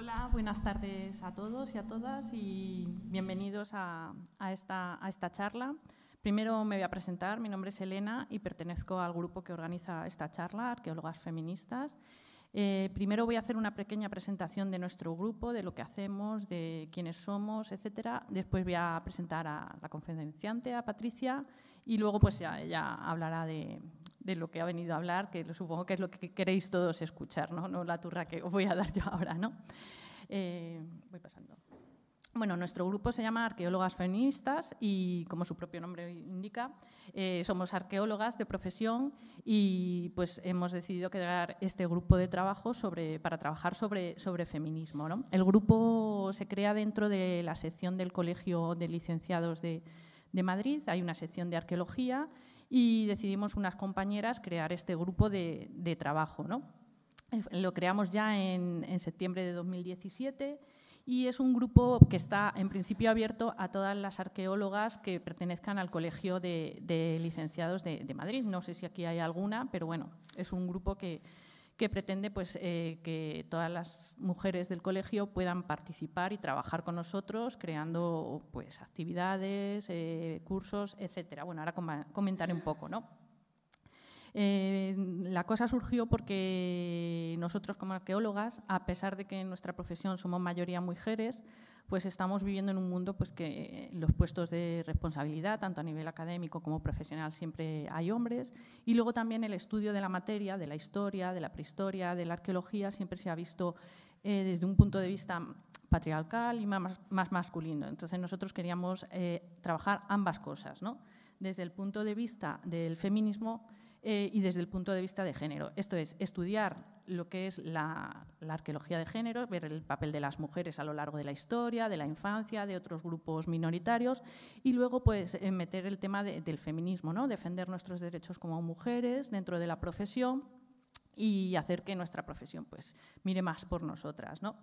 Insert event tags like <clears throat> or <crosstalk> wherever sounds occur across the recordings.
Hola, buenas tardes a todos y a todas y bienvenidos a, esta, charla. Primero me voy a presentar, mi nombre es Elena y pertenezco al grupo que organiza esta charla, Arqueólogas Feministas. Eh, primero voy a hacer una pequeña presentación de nuestro grupo, de lo que hacemos, de quiénes somos, etcétera. Después voy a presentar a la conferenciante, a Patricia, y luego pues ya ella hablará de, de lo que ha venido a hablar, que supongo que es lo que queréis todos escuchar, no, no la turra que os voy a dar yo ahora. ¿no? Eh, voy pasando. Bueno, nuestro grupo se llama Arqueólogas Feministas y, como su propio nombre indica, eh, somos arqueólogas de profesión y pues hemos decidido crear este grupo de trabajo sobre, para trabajar sobre, sobre feminismo. ¿no? El grupo se crea dentro de la sección del Colegio de Licenciados de, de Madrid. Hay una sección de arqueología y decidimos unas compañeras crear este grupo de, trabajo. ¿no? Lo creamos ya en septiembre de 2017 y es un grupo que está en principio abierto a todas las arqueólogas que pertenezcan al Colegio de, Licenciados de, Madrid. No sé si aquí hay alguna, pero bueno, es un grupo que, pretende pues, eh, que todas las mujeres del colegio puedan participar y trabajar con nosotros creando pues, actividades, eh, cursos, etcétera. Bueno, ahora comentaré un poco, ¿no? Eh, la cosa surgió porque nosotros como arqueólogas, a pesar de que en nuestra profesión somos mayoría mujeres, pues estamos viviendo en un mundo pues que los puestos de responsabilidad, tanto a nivel académico como profesional, siempre hay hombres. Y luego también el estudio de la materia, de la historia, de la prehistoria, de la arqueología, siempre se ha visto eh, desde un punto de vista patriarcal y más, masculino. Entonces nosotros queríamos eh, trabajar ambas cosas, ¿no? desde el punto de vista del feminismo eh, y desde el punto de vista de género. Esto es, estudiar lo que es la, arqueología de género, ver el papel de las mujeres a lo largo de la historia, de la infancia, de otros grupos minoritarios, y luego pues, eh, meter el tema del feminismo, ¿no? defender nuestros derechos como mujeres dentro de la profesión y hacer que nuestra profesión pues, mire más por nosotras. ¿no?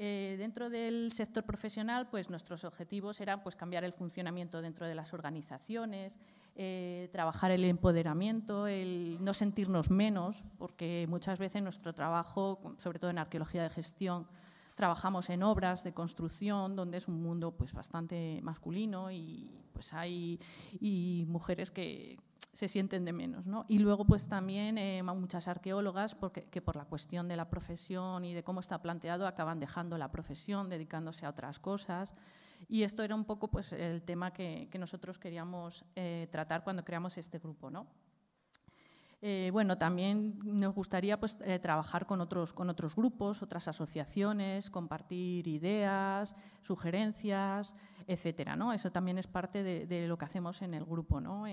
Eh, dentro del sector profesional, pues nuestros objetivos eran pues, cambiar el funcionamiento dentro de las organizaciones, eh, trabajar el empoderamiento, el no sentirnos menos, porque muchas veces nuestro trabajo, sobre todo en arqueología de gestión, trabajamos en obras de construcción, donde es un mundo pues, bastante masculino y pues hay y mujeres que se sienten de menos. ¿no? Y luego pues también eh, muchas arqueólogas porque, que por la cuestión de la profesión y de cómo está planteado acaban dejando la profesión, dedicándose a otras cosas. Y esto era un poco pues, el tema que, nosotros queríamos eh, tratar cuando creamos este grupo. ¿no? Eh, bueno, también nos gustaría pues, eh, trabajar con otros, con otros grupos, otras asociaciones, compartir ideas, sugerencias, etcétera. ¿no? Eso también es parte de, lo que hacemos en el grupo. ¿no?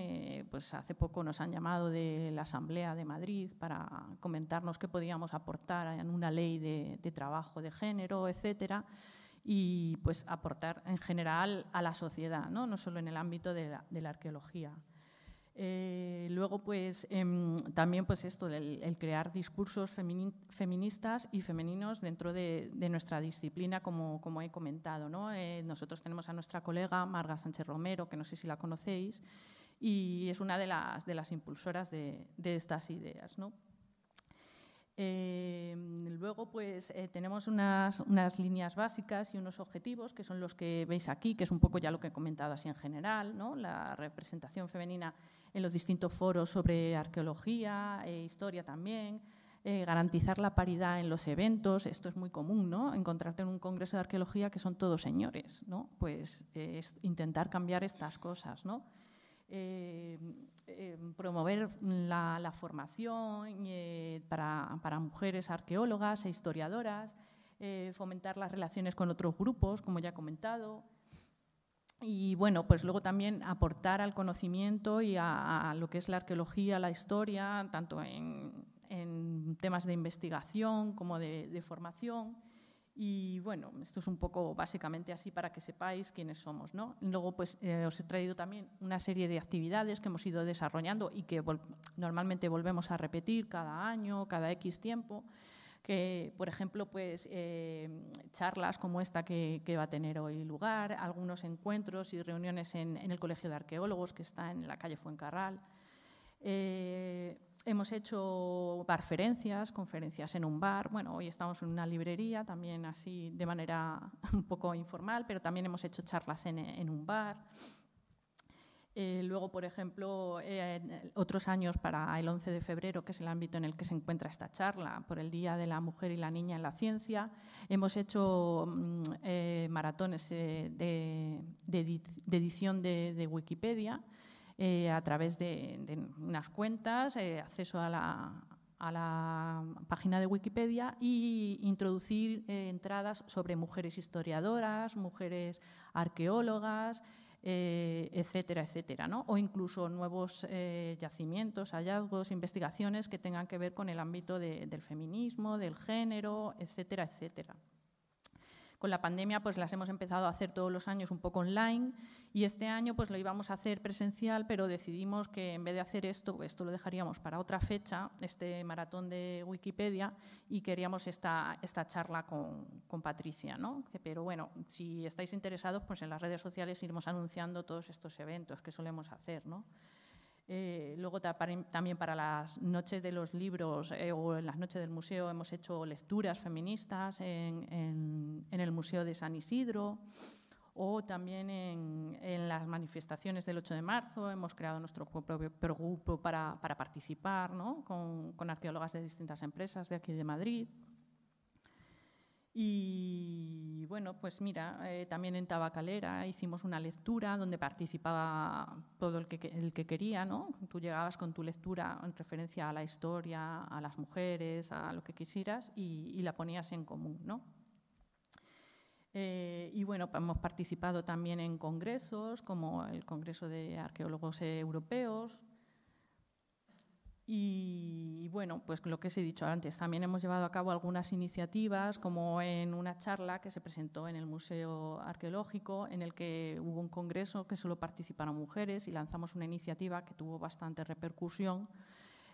pues hace poco nos han llamado de la Asamblea de Madrid para comentarnos qué podíamos aportar en una ley de, de trabajo de género, etcétera y pues aportar en general a la sociedad, no, no solo en el ámbito de la, arqueología. Eh, luego, pues em, también pues esto, el, crear discursos feministas y femeninos dentro de, nuestra disciplina, como, como he comentado. ¿no? Eh, nosotros tenemos a nuestra colega Marga Sánchez Romero, que no sé si la conocéis, y es una de las, de las impulsoras de, de estas ideas. ¿no? Eh, luego, pues eh, tenemos unas, líneas básicas y unos objetivos que son los que veis aquí, que es un poco ya lo que he comentado así en general, ¿no? la representación femenina en los distintos foros sobre arqueología e historia también, eh, garantizar la paridad en los eventos, esto es muy común, ¿no? encontrarte en un congreso de arqueología que son todos señores, ¿no? pues es intentar cambiar estas cosas. ¿no? Eh, eh, promover la, formación eh, para, mujeres arqueólogas e historiadoras, fomentar las relaciones con otros grupos, como ya he comentado, y bueno, pues luego también aportar al conocimiento y a, lo que es la arqueología, la historia, tanto en, temas de investigación como de formación. Y bueno, esto es un poco básicamente así para que sepáis quiénes somos. ¿no? Luego pues, eh, os he traído también una serie de actividades que hemos ido desarrollando y que normalmente volvemos a repetir cada año, cada X tiempo. Que, por ejemplo, pues, eh, charlas como esta que, va a tener hoy lugar, algunos encuentros y reuniones en, el Colegio de Arqueólogos que está en la calle Fuencarral. Eh, hemos hecho barferencias, conferencias en un bar. Bueno, hoy estamos en una librería, también así de manera <laughs> un poco informal, pero también hemos hecho charlas en, un bar. Eh, luego, por ejemplo, eh, otros años para el 11 de febrero, que es el ámbito en el que se encuentra esta charla, por el Día de la Mujer y la Niña en la Ciencia, hemos hecho mm, eh, maratones de, edición de, Wikipedia a través de, unas cuentas, acceso a la, página de Wikipedia e introducir entradas sobre mujeres historiadoras, mujeres arqueólogas, eh, etcétera, etcétera, ¿no? o incluso nuevos eh, yacimientos, hallazgos, investigaciones que tengan que ver con el ámbito del feminismo, del género, etcétera, etcétera. Con la pandemia pues las hemos empezado a hacer todos los años un poco online y este año pues lo íbamos a hacer presencial, pero decidimos que en vez de hacer esto, esto lo dejaríamos para otra fecha, este maratón de Wikipedia, y queríamos esta, esta charla con, con Patricia. ¿no? Pero bueno, si estáis interesados, pues en las redes sociales iremos anunciando todos estos eventos que solemos hacer. ¿no? Eh, luego también para las noches de los libros eh, o en las noches del museo hemos hecho lecturas feministas en, el Museo de San Isidro o también en, las manifestaciones del 8 de marzo hemos creado nuestro propio grupo para, participar con, con arqueólogas de distintas empresas de aquí de Madrid. Y bueno, pues mira, eh, también en Tabacalera hicimos una lectura donde participaba todo el que, el que quería, ¿no? Tú llegabas con tu lectura en referencia a la historia, a las mujeres, a lo que quisieras y, la ponías en común, ¿no? Eh, y bueno, hemos participado también en congresos como el Congreso de Arqueólogos Europeos, y bueno, pues lo que os he dicho antes, también hemos llevado a cabo algunas iniciativas, como en una charla que se presentó en el Museo Arqueológico, en el que hubo un congreso que solo participaron mujeres y lanzamos una iniciativa que tuvo bastante repercusión.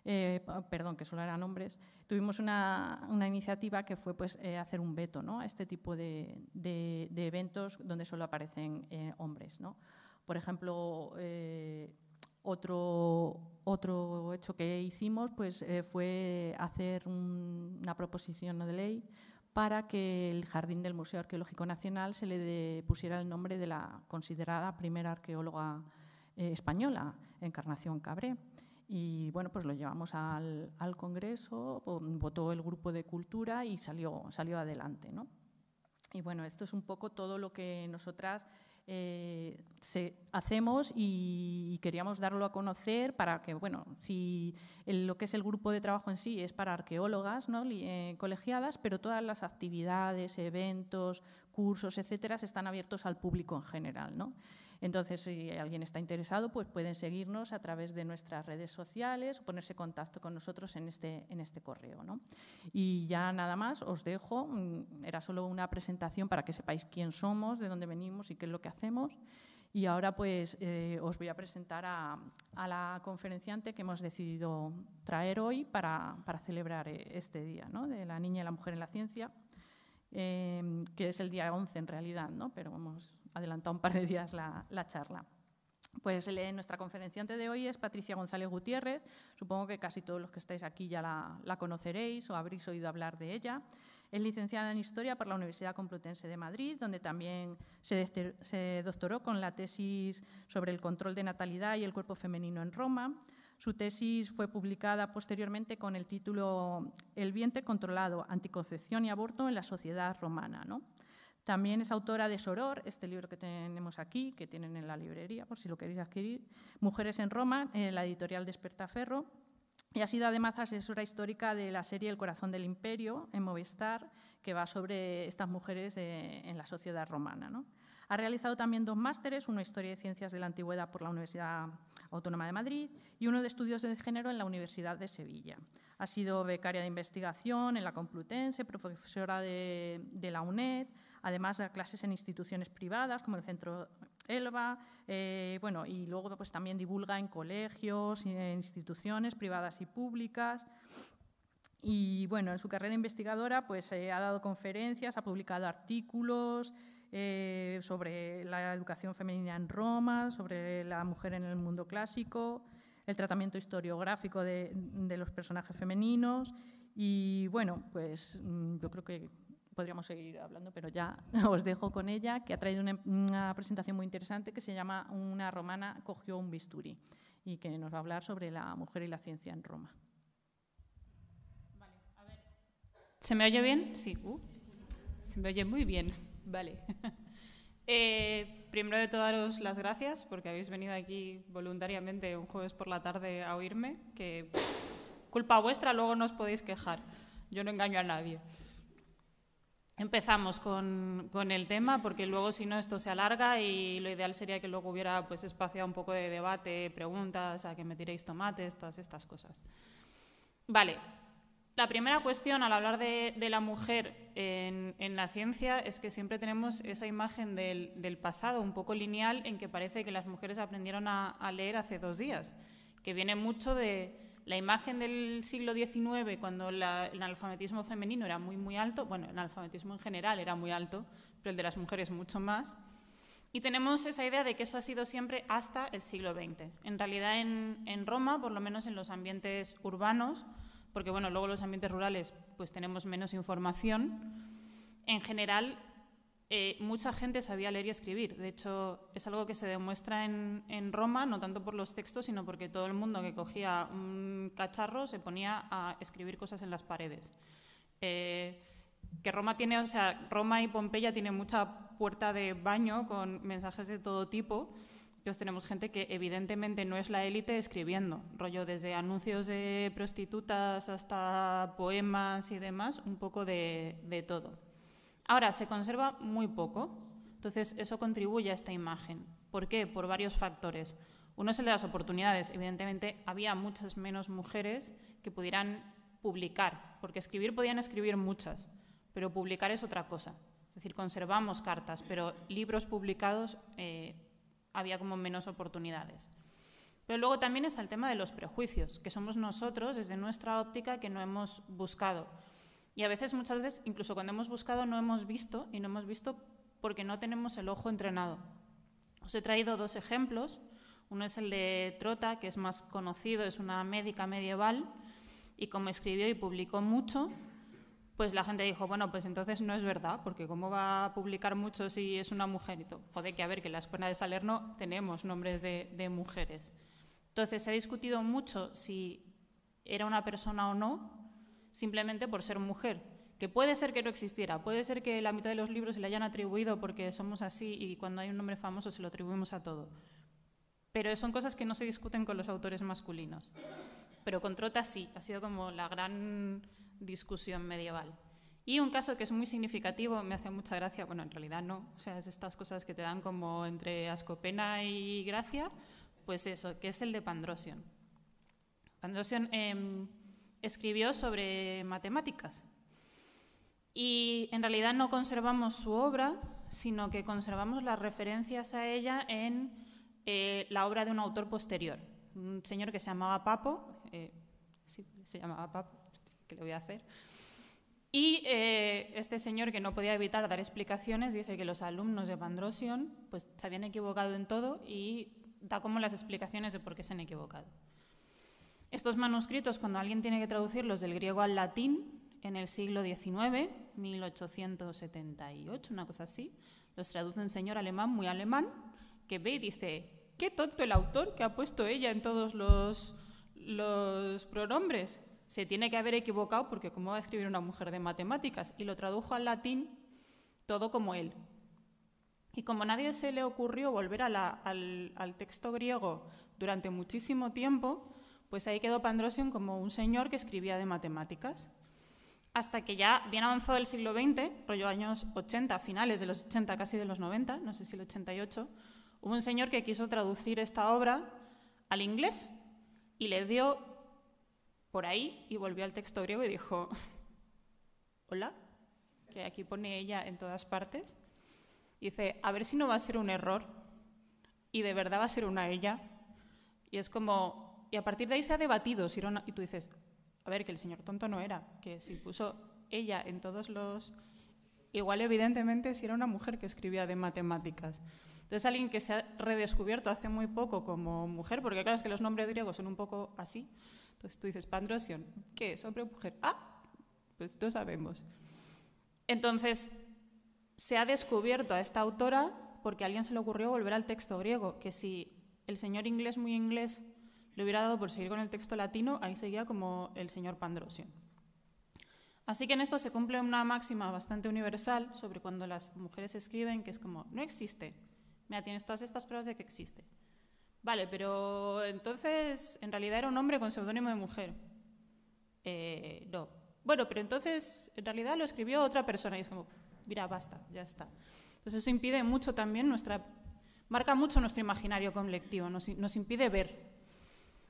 Eh, perdón, que solo eran hombres, tuvimos una, una iniciativa que fue pues, eh, hacer un veto ¿no? a este tipo de, de, eventos donde solo aparecen eh, hombres. ¿no? Por ejemplo, otro, otro hecho que hicimos pues, eh, fue hacer una proposición de ley para que el jardín del Museo Arqueológico Nacional se le pusiera el nombre de la considerada primera arqueóloga eh, española, Encarnación Cabré. Y bueno, pues lo llevamos al, al, Congreso, votó el grupo de cultura y salió, salió adelante. ¿no? Y bueno, esto es un poco todo lo que nosotras eh, se, hacemos y queríamos darlo a conocer para que, bueno, si lo que es el grupo de trabajo en sí es para arqueólogas ¿no? Eh, colegiadas, pero todas las actividades, eventos, cursos, etcétera, están abiertos al público en general. ¿no? Entonces, si alguien está interesado, pues pueden seguirnos a través de nuestras redes sociales o ponerse contacto con nosotros en este, en este correo. ¿no? Y ya nada más, os dejo. Mm, era solo una presentación para que sepáis quién somos, de dónde venimos y qué es lo que hacemos. Y ahora pues eh, os voy a presentar a, la conferenciante que hemos decidido traer hoy para, para celebrar eh, este día ¿no? de la niña y la mujer en la ciencia, eh, que es el día 11 en realidad, ¿no? pero vamos, adelantado un par de días la, charla. Pues nuestra conferenciante de hoy es Patricia González Gutiérrez. Supongo que casi todos los que estáis aquí ya la, conoceréis o habréis oído hablar de ella. Es licenciada en Historia por la Universidad Complutense de Madrid, donde también se, se, doctoró con la tesis sobre el control de natalidad y el cuerpo femenino en Roma. Su tesis fue publicada posteriormente con el título El vientre controlado, anticoncepción y aborto en la sociedad romana. ¿no? También es autora de Soror, este libro que tenemos aquí, que tienen en la librería, por si lo queréis adquirir, Mujeres en Roma, en la editorial Despertaferro, y ha sido además asesora histórica de la serie El corazón del imperio, en Movistar, que va sobre estas mujeres en la sociedad romana. Ha realizado también dos másteres, uno de Historia de Ciencias de la Antigüedad por la Universidad Autónoma de Madrid y uno de Estudios de Género en la Universidad de Sevilla. Ha sido becaria de investigación en la Complutense, profesora de, de la UNED, además de clases en instituciones privadas como el Centro Elba, eh, bueno, y luego pues, también divulga en colegios, en instituciones privadas y públicas. Y bueno, en su carrera investigadora pues, eh, ha dado conferencias, ha publicado artículos eh, sobre la educación femenina en Roma, sobre la mujer en el mundo clásico, el tratamiento historiográfico de, los personajes femeninos y bueno, pues mm, yo creo que podríamos seguir hablando, pero ya <laughs> os dejo con ella, que ha traído una, presentación muy interesante que se llama Una romana cogió un bisturí y que nos va a hablar sobre la mujer y la ciencia en Roma. ¿Se me oye bien? Sí. Uh, se me oye muy bien. Vale. <laughs> Eh, primero de todo, daros las gracias porque habéis venido aquí voluntariamente un jueves por la tarde a oírme, que culpa vuestra, luego no os podéis quejar. Yo no engaño a nadie. Empezamos con, el tema porque luego si no esto se alarga y lo ideal sería que luego hubiera pues espacio a un poco de debate, preguntas, a que me tiréis tomates, todas estas cosas. Vale, la primera cuestión al hablar de, la mujer en, la ciencia es que siempre tenemos esa imagen del, pasado un poco lineal en que parece que las mujeres aprendieron a, leer hace dos días, que viene mucho de la imagen del siglo XIX cuando el analfabetismo femenino era muy, muy alto, bueno, el analfabetismo en general era muy alto, pero el de las mujeres mucho más. Y tenemos esa idea de que eso ha sido siempre hasta el siglo XX. En realidad en Roma, por lo menos en los ambientes urbanos, porque bueno, luego los ambientes rurales pues tenemos menos información. En general, eh, mucha gente sabía leer y escribir. De hecho, es algo que se demuestra en, Roma, no tanto por los textos, sino porque todo el mundo que cogía un cacharro se ponía a escribir cosas en las paredes. Eh, que Roma tiene, o sea, Roma y Pompeya tienen mucha puerta de baño con mensajes de todo tipo entonces tenemos gente que evidentemente no es la élite escribiendo, rollo desde anuncios de prostitutas hasta poemas y demás, un poco de, todo. Ahora, se conserva muy poco, entonces eso contribuye a esta imagen. ¿Por qué? Por varios factores. Uno es el de las oportunidades. Evidentemente había muchas menos mujeres que pudieran publicar, porque escribir podían escribir muchas, pero publicar es otra cosa. Es decir, conservamos cartas, pero libros publicados eh, había como menos oportunidades. Pero luego también está el tema de los prejuicios, que somos nosotros, desde nuestra óptica, que no hemos buscado. Y a veces, muchas veces, incluso cuando hemos buscado, no hemos visto, y no hemos visto porque no tenemos el ojo entrenado. Os he traído dos ejemplos. Uno es el de Trota, que es más conocido, es una médica medieval, y como escribió y publicó mucho, pues la gente dijo, bueno, pues entonces no es verdad, porque ¿cómo va a publicar mucho si es una mujer? Y todo. Joder, que a ver, que en la escuela de Salerno tenemos nombres de, mujeres. Entonces se ha discutido mucho si era una persona o no, simplemente por ser mujer. Que puede ser que no existiera, puede ser que la mitad de los libros se le hayan atribuido porque somos así y cuando hay un nombre famoso se lo atribuimos a todo. Pero son cosas que no se discuten con los autores masculinos. Pero con Trota sí, ha sido como la gran discusión medieval. Y un caso que es muy significativo, me hace mucha gracia, bueno, en realidad no, o sea, es estas cosas que te dan como entre ascopena y gracia, pues eso, que es el de Pandrosion. Pandrosion em, escribió sobre matemáticas y en realidad no conservamos su obra, sino que conservamos las referencias a ella en eh, la obra de un autor posterior, un señor que se llamaba Papo, eh, sí, se llamaba Papo, le voy a hacer? Y eh, este señor, que no podía evitar dar explicaciones, dice que los alumnos de Pandrosion pues, se habían equivocado en todo y da como las explicaciones de por qué se han equivocado. Estos manuscritos, cuando alguien tiene que traducirlos del griego al latín, en el siglo XIX, 1878, una cosa así, los traduce un señor alemán muy alemán que ve y dice, qué tonto el autor que ha puesto ella en todos los, los pronombres se tiene que haber equivocado porque cómo va a escribir una mujer de matemáticas y lo tradujo al latín todo como él. Y como nadie se le ocurrió volver al, al, texto griego durante muchísimo tiempo, pues ahí quedó Pandrosion como un señor que escribía de matemáticas. Hasta que ya, bien avanzado el siglo XX, rollo años 80, finales de los 80, casi de los 90, no sé si el 88, hubo un señor que quiso traducir esta obra al inglés y le dio por ahí y volvió al texto griego y dijo, hola, que aquí pone ella en todas partes. dice, a ver si no va a ser un error y de verdad va a ser una ella. Y es como, y a partir de ahí se ha debatido si era y tú dices, a ver, que el señor tonto no era, que si puso ella en todos los... Igual evidentemente si era una mujer que escribía de matemáticas. Entonces, alguien que se ha redescubierto hace muy poco como mujer, porque claro, es que los nombres griegos son un poco así. Entonces tú dices, Pandrosion, ¿qué es? ¿Hombre o mujer? Ah, pues no sabemos. Entonces, se ha descubierto a esta autora porque a alguien se le ocurrió volver al texto griego, que si el señor inglés muy inglés le hubiera dado por seguir con el texto latino, ahí seguía como el señor Pandrosion. Así que en esto se cumple una máxima bastante universal sobre cuando las mujeres escriben, que es como, no existe, Mira, tienes todas estas pruebas de que existe. Vale, pero entonces en realidad era un hombre con seudónimo de mujer. Eh, no. Bueno, pero entonces en realidad lo escribió otra persona y es como, mira, basta, ya está. Entonces eso impide mucho también nuestra, marca mucho nuestro imaginario colectivo, nos impide ver.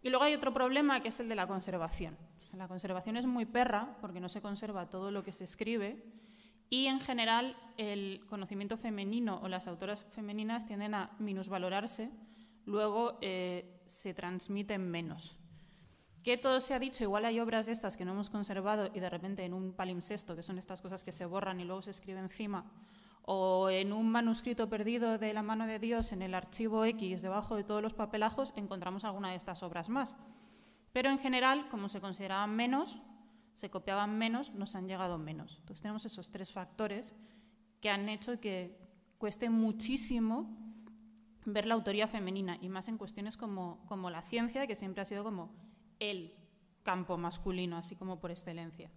Y luego hay otro problema que es el de la conservación. La conservación es muy perra porque no se conserva todo lo que se escribe y en general el conocimiento femenino o las autoras femeninas tienden a minusvalorarse, luego eh, se transmiten menos. Que todo se ha dicho, igual hay obras de estas que no hemos conservado y de repente en un palimpsesto, que son estas cosas que se borran y luego se escribe encima, o en un manuscrito perdido de la mano de Dios en el archivo X, debajo de todos los papelajos, encontramos alguna de estas obras más. Pero en general, como se consideraban menos, se copiaban menos, nos han llegado menos. Entonces tenemos esos tres factores que han hecho que cueste muchísimo ver la autoría femenina y más en cuestiones como, como la ciencia, que siempre ha sido como el campo masculino, así como por excelencia.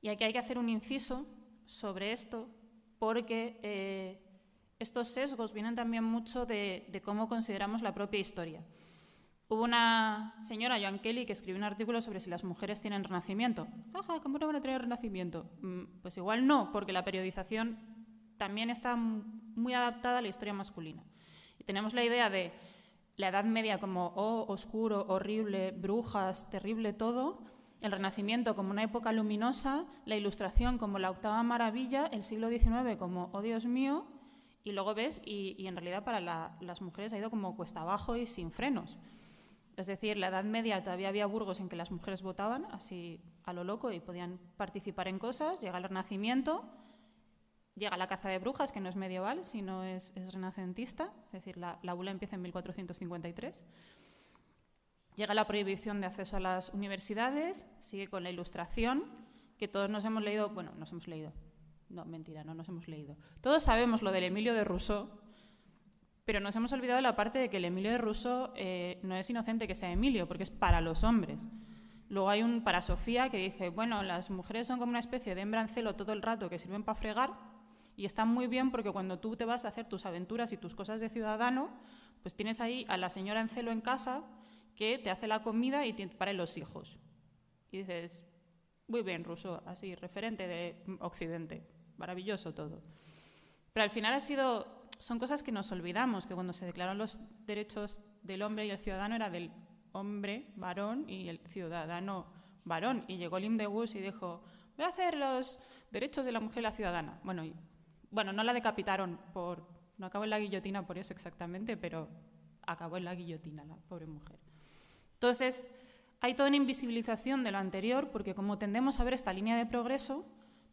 Y aquí hay que hacer un inciso sobre esto porque eh, estos sesgos vienen también mucho de cómo consideramos la propia historia. Hubo una señora, Joan Kelly, que escribió un artículo sobre si las mujeres tienen renacimiento. Ajá, ¿cómo no van a tener renacimiento? Mm, pues igual no, porque la periodización también está muy adaptada a la historia masculina. Y tenemos la idea de la Edad Media como oh, oscuro, horrible, brujas, terrible todo, el Renacimiento como una época luminosa, la Ilustración como la octava maravilla, el siglo XIX como oh Dios mío, y luego ves, y, en realidad para las mujeres ha ido como cuesta abajo y sin frenos. Es decir, la Edad Media todavía había burgos en que las mujeres votaban así a lo loco y podían participar en cosas. Llega el Renacimiento, llega la caza de brujas, que no es medieval, sino es, renacentista. Es decir, la, la, bula empieza en 1453. Llega la prohibición de acceso a las universidades, sigue con la Ilustración, que todos nos hemos leído, bueno, nos hemos leído, no, mentira, no nos hemos leído. Todos sabemos lo del Emilio de Rousseau, pero nos hemos olvidado la parte de que el Emilio de Russo eh, no es inocente que sea Emilio, porque es para los hombres. Luego hay un para Sofía que dice, bueno, las mujeres son como una especie de hembra en celo todo el rato que sirven para fregar y están muy bien porque cuando tú te vas a hacer tus aventuras y tus cosas de ciudadano, pues tienes ahí a la señora en celo en casa que te hace la comida y te para los hijos. Y dices, muy bien, Russo, así, referente de Occidente, maravilloso todo. Pero al final ha sido son cosas que nos olvidamos, que cuando se declararon los derechos del hombre y el ciudadano era del hombre varón y el ciudadano varón. Y llegó Lim de y dijo, voy a hacer los derechos de la mujer y la ciudadana. Bueno, y, bueno, no la decapitaron por, no acabó en la guillotina por eso exactamente, pero acabó en la guillotina la pobre mujer. Entonces, hay toda una invisibilización de lo anterior, porque como tendemos a ver esta línea de progreso,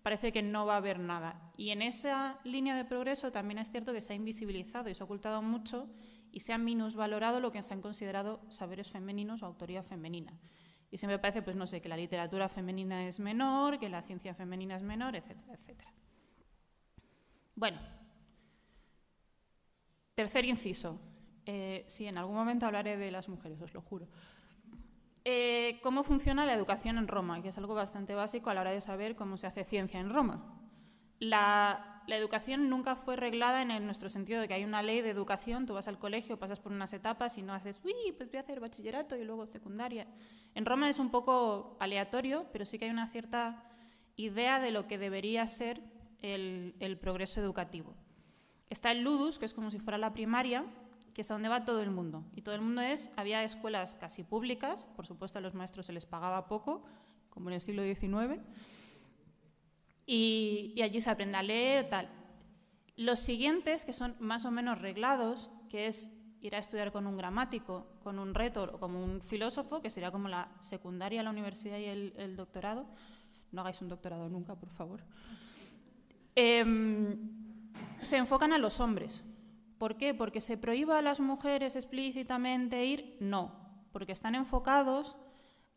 parece que no va a haber nada. Y en esa línea de progreso también es cierto que se ha invisibilizado y se ha ocultado mucho y se ha minusvalorado lo que se han considerado saberes femeninos o autoría femenina. Y se me parece, pues no sé, que la literatura femenina es menor, que la ciencia femenina es menor, etcétera, etcétera. Bueno, tercer inciso. Eh, sí, en algún momento hablaré de las mujeres, os lo juro. Eh, cómo funciona la educación en Roma, que es algo bastante básico a la hora de saber cómo se hace ciencia en Roma. La, educación nunca fue reglada en nuestro sentido de que hay una ley de educación, tú vas al colegio, pasas por unas etapas y no haces, uy, pues voy a hacer bachillerato y luego secundaria. En Roma es un poco aleatorio, pero sí que hay una cierta idea de lo que debería ser el, el progreso educativo. Está el ludus, que es como si fuera la primaria, que es a donde va todo el mundo. Y todo el mundo es, había escuelas casi públicas, por supuesto a los maestros se les pagaba poco, como en el siglo XIX, y, allí se aprende a leer, tal. Los siguientes, que son más o menos reglados, que es ir a estudiar con un gramático, con un retor o como un filósofo, que sería como la secundaria, la universidad y el, doctorado. No hagáis un doctorado nunca, por favor. Em, se enfocan a los hombres. ¿Por qué? Porque se prohíba a las mujeres explícitamente ir, no, porque están enfocados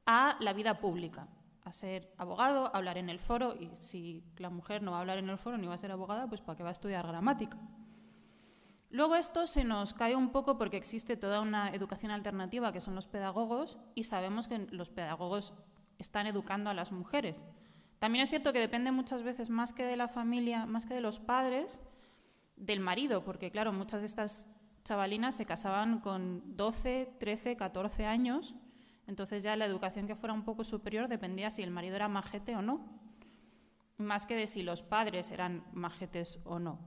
a la vida pública, a ser abogado, a hablar en el foro, y si la mujer no va a hablar en el foro ni va a ser abogada, pues ¿para qué va a estudiar gramática? Luego esto se nos cae un poco porque existe toda una educación alternativa que son los pedagogos y sabemos que los pedagogos están educando a las mujeres. También es cierto que depende muchas veces más que de la familia, más que de los padres, del marido, porque claro, muchas de estas chavalinas se casaban con 12, 13, 14 años, entonces ya la educación que fuera un poco superior dependía si el marido era majete o no, más que de si los padres eran majetes o no.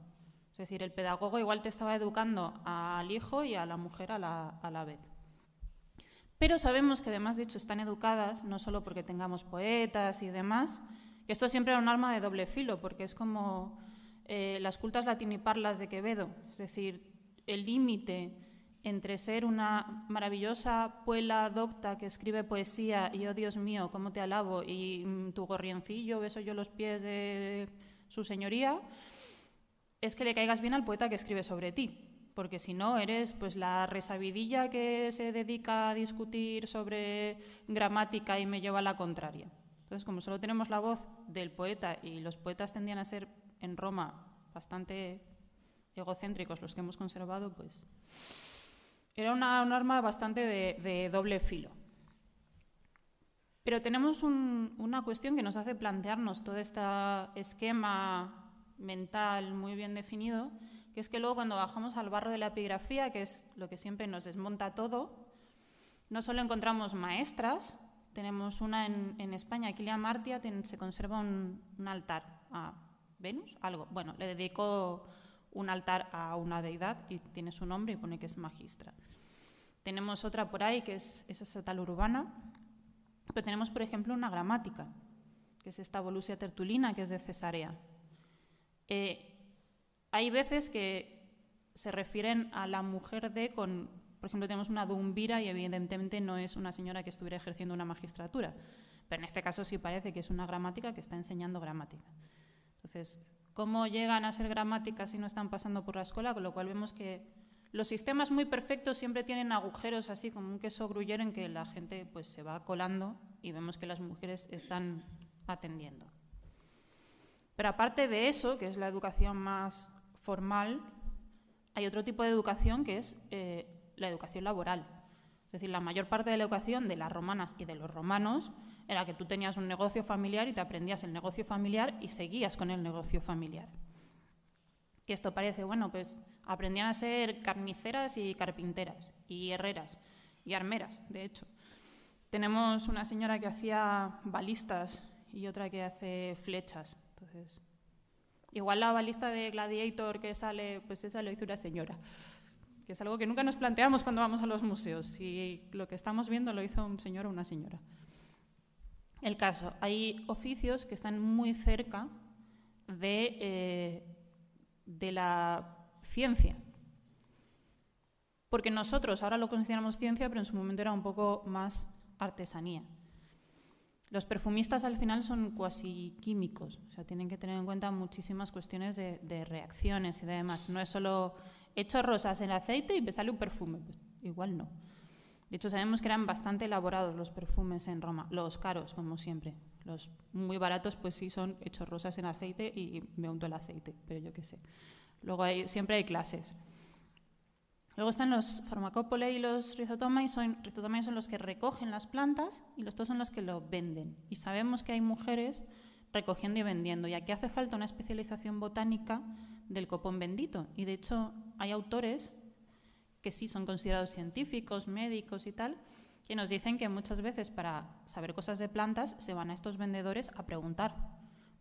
Es decir, el pedagogo igual te estaba educando al hijo y a la mujer a la, a la vez. Pero sabemos que además, de hecho, están educadas, no solo porque tengamos poetas y demás, que esto siempre era un arma de doble filo, porque es como eh, las cultas latiniparlas de Quevedo, es decir, el límite entre ser una maravillosa puela docta que escribe poesía y, oh Dios mío, cómo te alabo, y mm, tu gorriencillo, beso yo los pies de su señoría, es que le caigas bien al poeta que escribe sobre ti, porque si no eres pues la resabidilla que se dedica a discutir sobre gramática y me lleva a la contraria. Entonces, como solo tenemos la voz del poeta y los poetas tendían a ser en Roma bastante egocéntricos los que hemos conservado, pues era una, arma bastante de, doble filo. Pero tenemos una cuestión que nos hace plantearnos todo este esquema mental muy bien definido, que es que luego cuando bajamos al barro de la epigrafía, que es lo que siempre nos desmonta todo, no solo encontramos maestras, tenemos una en, España, Aquilia Martia, se conserva un, altar a Venus, algo. Bueno, le dedicó un altar a una deidad y tiene su nombre y pone que es magistra. Tenemos otra por ahí que es esa tal urbana, pero tenemos, por ejemplo, una gramática, que es esta Volusia Tertulina, que es de Cesarea. Eh, hay veces que se refieren a la mujer de con, por ejemplo, tenemos una dumbira y evidentemente no es una señora que estuviera ejerciendo una magistratura, pero en este caso sí parece que es una gramática que está enseñando gramática. Entonces, ¿cómo llegan a ser gramáticas si no están pasando por la escuela? Con lo cual vemos que los sistemas muy perfectos siempre tienen agujeros así como un queso gruyere en que la gente pues se va colando y vemos que las mujeres están atendiendo. Pero aparte de eso, que es la educación más formal, hay otro tipo de educación que es eh, la educación laboral. Es decir, la mayor parte de la educación de las romanas y de los romanos era que tú tenías un negocio familiar y te aprendías el negocio familiar y seguías con el negocio familiar. Que esto parece, bueno, pues aprendían a ser carniceras y carpinteras y herreras y armeras, de hecho. Tenemos una señora que hacía balistas y otra que hace flechas. Entonces, igual la balista de Gladiator que sale, pues esa lo hizo una señora, que es algo que nunca nos planteamos cuando vamos a los museos, si lo que estamos viendo lo hizo un señor o una señora. El caso, hay oficios que están muy cerca de, eh, de la ciencia. Porque nosotros ahora lo consideramos ciencia, pero en su momento era un poco más artesanía. Los perfumistas al final son cuasi químicos, o sea, tienen que tener en cuenta muchísimas cuestiones de, reacciones y demás. No es solo echo rosas en aceite y me sale un perfume, pues igual no. De hecho, sabemos que eran bastante elaborados los perfumes en Roma, los caros, como siempre. Los muy baratos, pues sí, son hechos rosas en aceite y me unto el aceite, pero yo qué sé. Luego hay, siempre hay clases. Luego están los farmacópole y los rizotoma, y son, son los que recogen las plantas y los dos son los que lo venden. Y sabemos que hay mujeres recogiendo y vendiendo. Y aquí hace falta una especialización botánica del copón bendito. Y de hecho hay autores que sí son considerados científicos, médicos y tal, que nos dicen que muchas veces para saber cosas de plantas se van a estos vendedores a preguntar,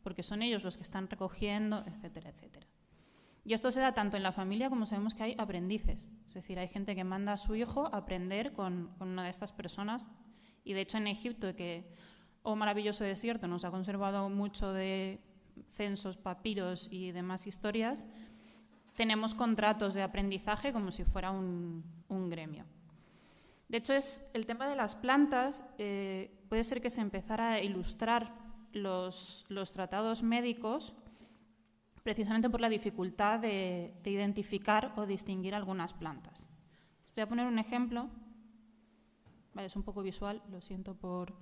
porque son ellos los que están recogiendo, etcétera, etcétera. Y esto se da tanto en la familia como sabemos que hay aprendices. Es decir, hay gente que manda a su hijo a aprender con, una de estas personas. Y de hecho en Egipto, que, oh maravilloso desierto, nos ha conservado mucho de censos, papiros y demás historias, tenemos contratos de aprendizaje como si fuera un, gremio. De hecho, es el tema de las plantas eh, puede ser que se empezara a ilustrar los, los tratados médicos precisamente por la dificultad de, identificar o distinguir algunas plantas. voy a poner un ejemplo. es un poco visual, lo siento por...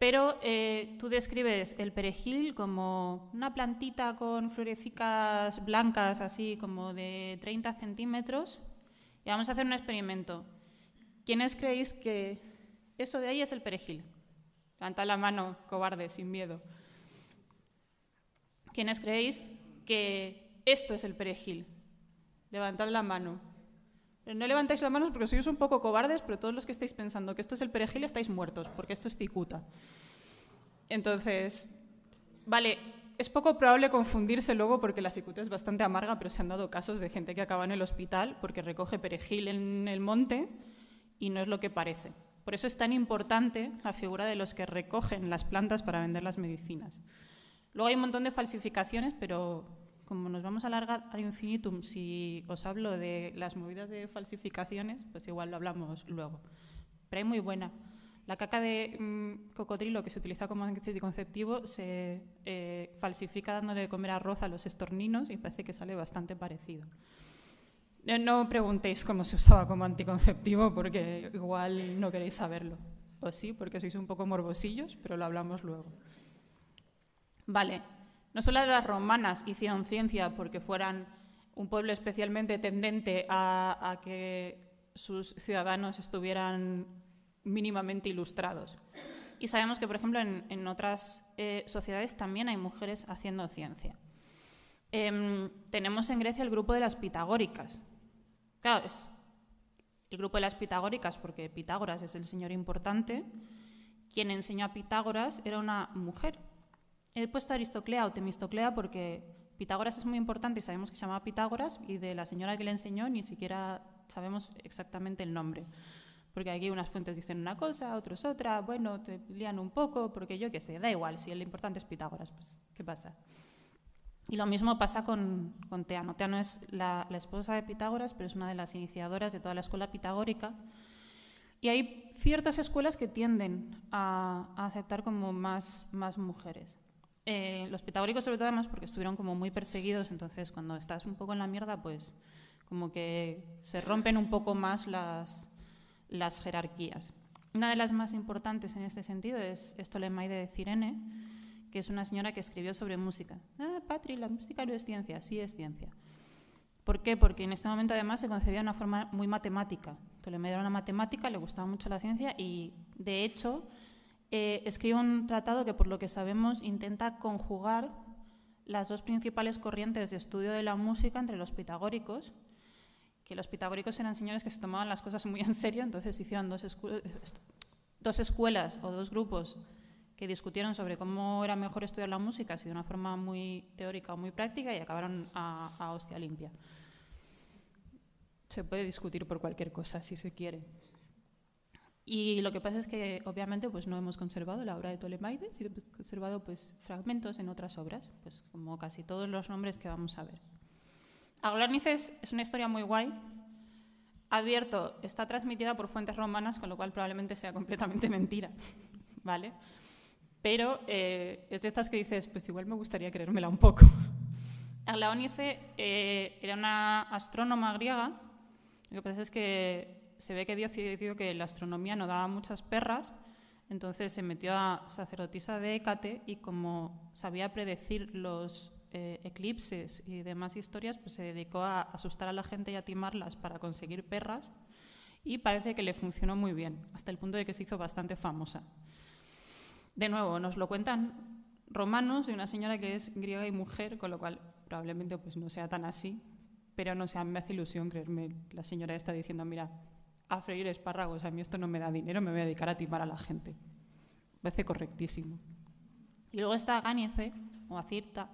Pero eh, tú describes el perejil como una plantita con florecicas blancas, así como de 30 centímetros, y vamos a hacer un experimento. ¿Quiénes creéis que eso de ahí es el perejil? Levantad la mano, cobarde, sin miedo. ¿Quiénes creéis que esto es el perejil? Levantad la mano. No levantáis la mano porque sois un poco cobardes, pero todos los que estáis pensando que esto es el perejil estáis muertos, porque esto es cicuta. Entonces, vale, es poco probable confundirse luego porque la cicuta es bastante amarga, pero se han dado casos de gente que acaba en el hospital porque recoge perejil en el monte y no es lo que parece. Por eso es tan importante la figura de los que recogen las plantas para vender las medicinas. Luego hay un montón de falsificaciones, pero como nos vamos a alargar al infinitum, si os hablo de las movidas de falsificaciones, pues igual lo hablamos luego. Pero hay muy buena. La caca de mm, cocodrilo que se utiliza como anticonceptivo se eh, falsifica dándole de comer arroz a los estorninos y parece que sale bastante parecido. No preguntéis cómo se usaba como anticonceptivo porque igual no queréis saberlo. O sí, porque sois un poco morbosillos, pero lo hablamos luego. Vale, no solo las romanas hicieron ciencia porque fueran un pueblo especialmente tendente a, que sus ciudadanos estuvieran mínimamente ilustrados. Y sabemos que, por ejemplo, en, otras eh, sociedades también hay mujeres haciendo ciencia. Em, tenemos en Grecia el grupo de las pitagóricas. Claro, es el grupo de las pitagóricas porque Pitágoras es el señor importante. Quien enseñó a Pitágoras era una mujer, He puesto Aristoclea o Temistoclea porque Pitágoras es muy importante y sabemos que se llamaba Pitágoras y de la señora que le enseñó ni siquiera sabemos exactamente el nombre. Porque aquí unas fuentes dicen una cosa, otros otra, bueno, te lían un poco, porque yo qué sé, da igual, si el importante es Pitágoras, pues ¿qué pasa? Y lo mismo pasa con, con Teano. Teano es la, esposa de Pitágoras, pero es una de las iniciadoras de toda la escuela pitagórica. Y hay ciertas escuelas que tienden a, a aceptar como más, más mujeres. Eh, los pitagóricos sobre todo además porque estuvieron como muy perseguidos, entonces cuando estás un poco en la mierda, pues como que se rompen un poco más las, las jerarquías. Una de las más importantes en este sentido es Estolemaide de Cirene, que es una señora que escribió sobre música. Ah, Patri, la música no es ciencia, sí es ciencia. ¿Por qué? Porque en este momento además se concebía de una forma muy matemática. Ptolemaida era una matemática, le gustaba mucho la ciencia y de hecho eh, escribe un tratado que, por lo que sabemos, intenta conjugar las dos principales corrientes de estudio de la música entre los pitagóricos, que los pitagóricos eran señores que se tomaban las cosas muy en serio, entonces hicieron dos, escuelas o dos grupos que discutieron sobre cómo era mejor estudiar la música, si de una forma muy teórica o muy práctica, y acabaron a, a hostia limpia. Se puede discutir por cualquier cosa, si se quiere. Y lo que pasa es que obviamente pues no hemos conservado la obra de Tolemaides y hemos conservado pues fragmentos en otras obras, pues como casi todos los nombres que vamos a ver. Aglanices es una historia muy guay. Advierto, está transmitida por fuentes romanas, con lo cual probablemente sea completamente <laughs> mentira, ¿vale? Pero eh, es de estas que dices, pues igual me gustaría creérmela un poco. <laughs> Aglaonice eh, era una astrónoma griega. Lo que pasa es que se ve que Dios decidió que la astronomía no daba muchas perras, entonces se metió a sacerdotisa de Hécate y como sabía predecir los eh, eclipses y demás historias, pues se dedicó a asustar a la gente y a timarlas para conseguir perras y parece que le funcionó muy bien, hasta el punto de que se hizo bastante famosa. De nuevo, nos lo cuentan romanos de una señora que es griega y mujer, con lo cual probablemente pues no sea tan así, pero no sé, me hace ilusión creerme la señora está diciendo, mira, a freír espárragos, a mí esto no me da dinero, me voy a dedicar a timar a la gente. Me parece correctísimo. Y luego está Gánice, o Acirta.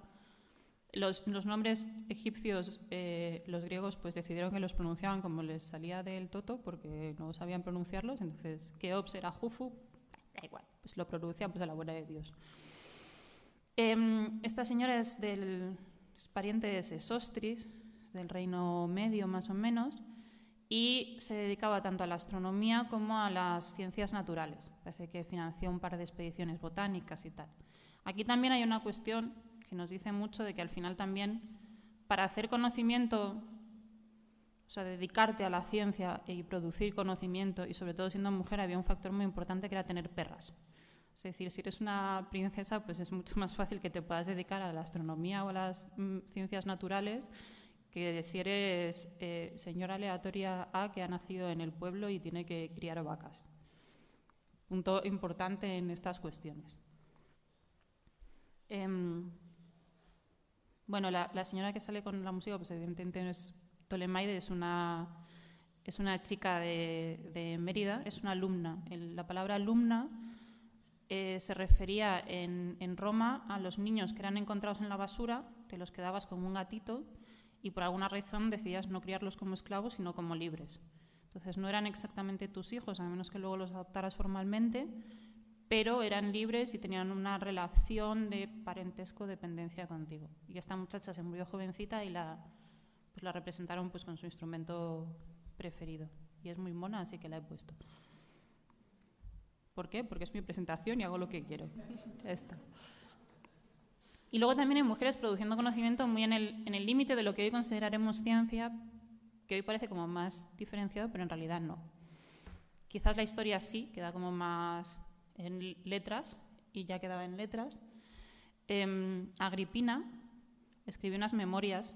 Los, nombres egipcios, eh, los griegos, pues decidieron que los pronunciaban como les salía del toto, porque no sabían pronunciarlos. Entonces, Keops era Jufu, da igual, pues lo pronuncian pues a la buena de Dios. Em, esta señora es del es pariente de Sesostris, del reino medio más o menos y se dedicaba tanto a la astronomía como a las ciencias naturales. Parece que financió un par de expediciones botánicas y tal. Aquí también hay una cuestión que nos dice mucho de que al final también para hacer conocimiento, o sea, dedicarte a la ciencia y producir conocimiento, y sobre todo siendo mujer, había un factor muy importante que era tener perras. Es decir, si eres una princesa, pues es mucho más fácil que te puedas dedicar a la astronomía o a las mm, ciencias naturales que si eres eh, señora aleatoria A que ha nacido en el pueblo y tiene que criar vacas. Punto importante en estas cuestiones. Em, bueno, la, señora que sale con la música, pues evidentemente no es Tolemaide, es una, es una chica de, Mérida, es una alumna. la palabra alumna eh, se refería en, Roma a los niños que eran encontrados en la basura, te los quedabas como un gatito y por alguna razón decidías no criarlos como esclavos, sino como libres. Entonces no eran exactamente tus hijos, a menos que luego los adoptaras formalmente, pero eran libres y tenían una relación de parentesco, dependencia contigo. Y esta muchacha se murió jovencita y la, pues la representaron pues con su instrumento preferido. Y es muy mona, así que la he puesto. ¿Por qué? Porque es mi presentación y hago lo que quiero. Ya. Y luego también hay mujeres produciendo conocimiento muy en el límite de lo que hoy consideraremos ciencia, que hoy parece como más diferenciado, pero en realidad no. Quizás la historia sí, queda como más en letras, y ya quedaba en letras. Em, Agripina escribió unas memorias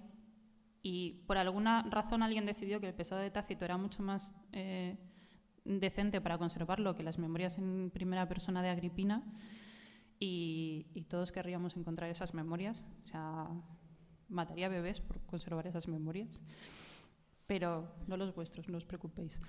y por alguna razón alguien decidió que el pesado de Tácito era mucho más eh, decente para conservarlo que las memorias en primera persona de Agripina y, y, todos querríamos encontrar esas memorias. O sea, mataría bebés por conservar esas memorias, pero no los vuestros, no os preocupéis.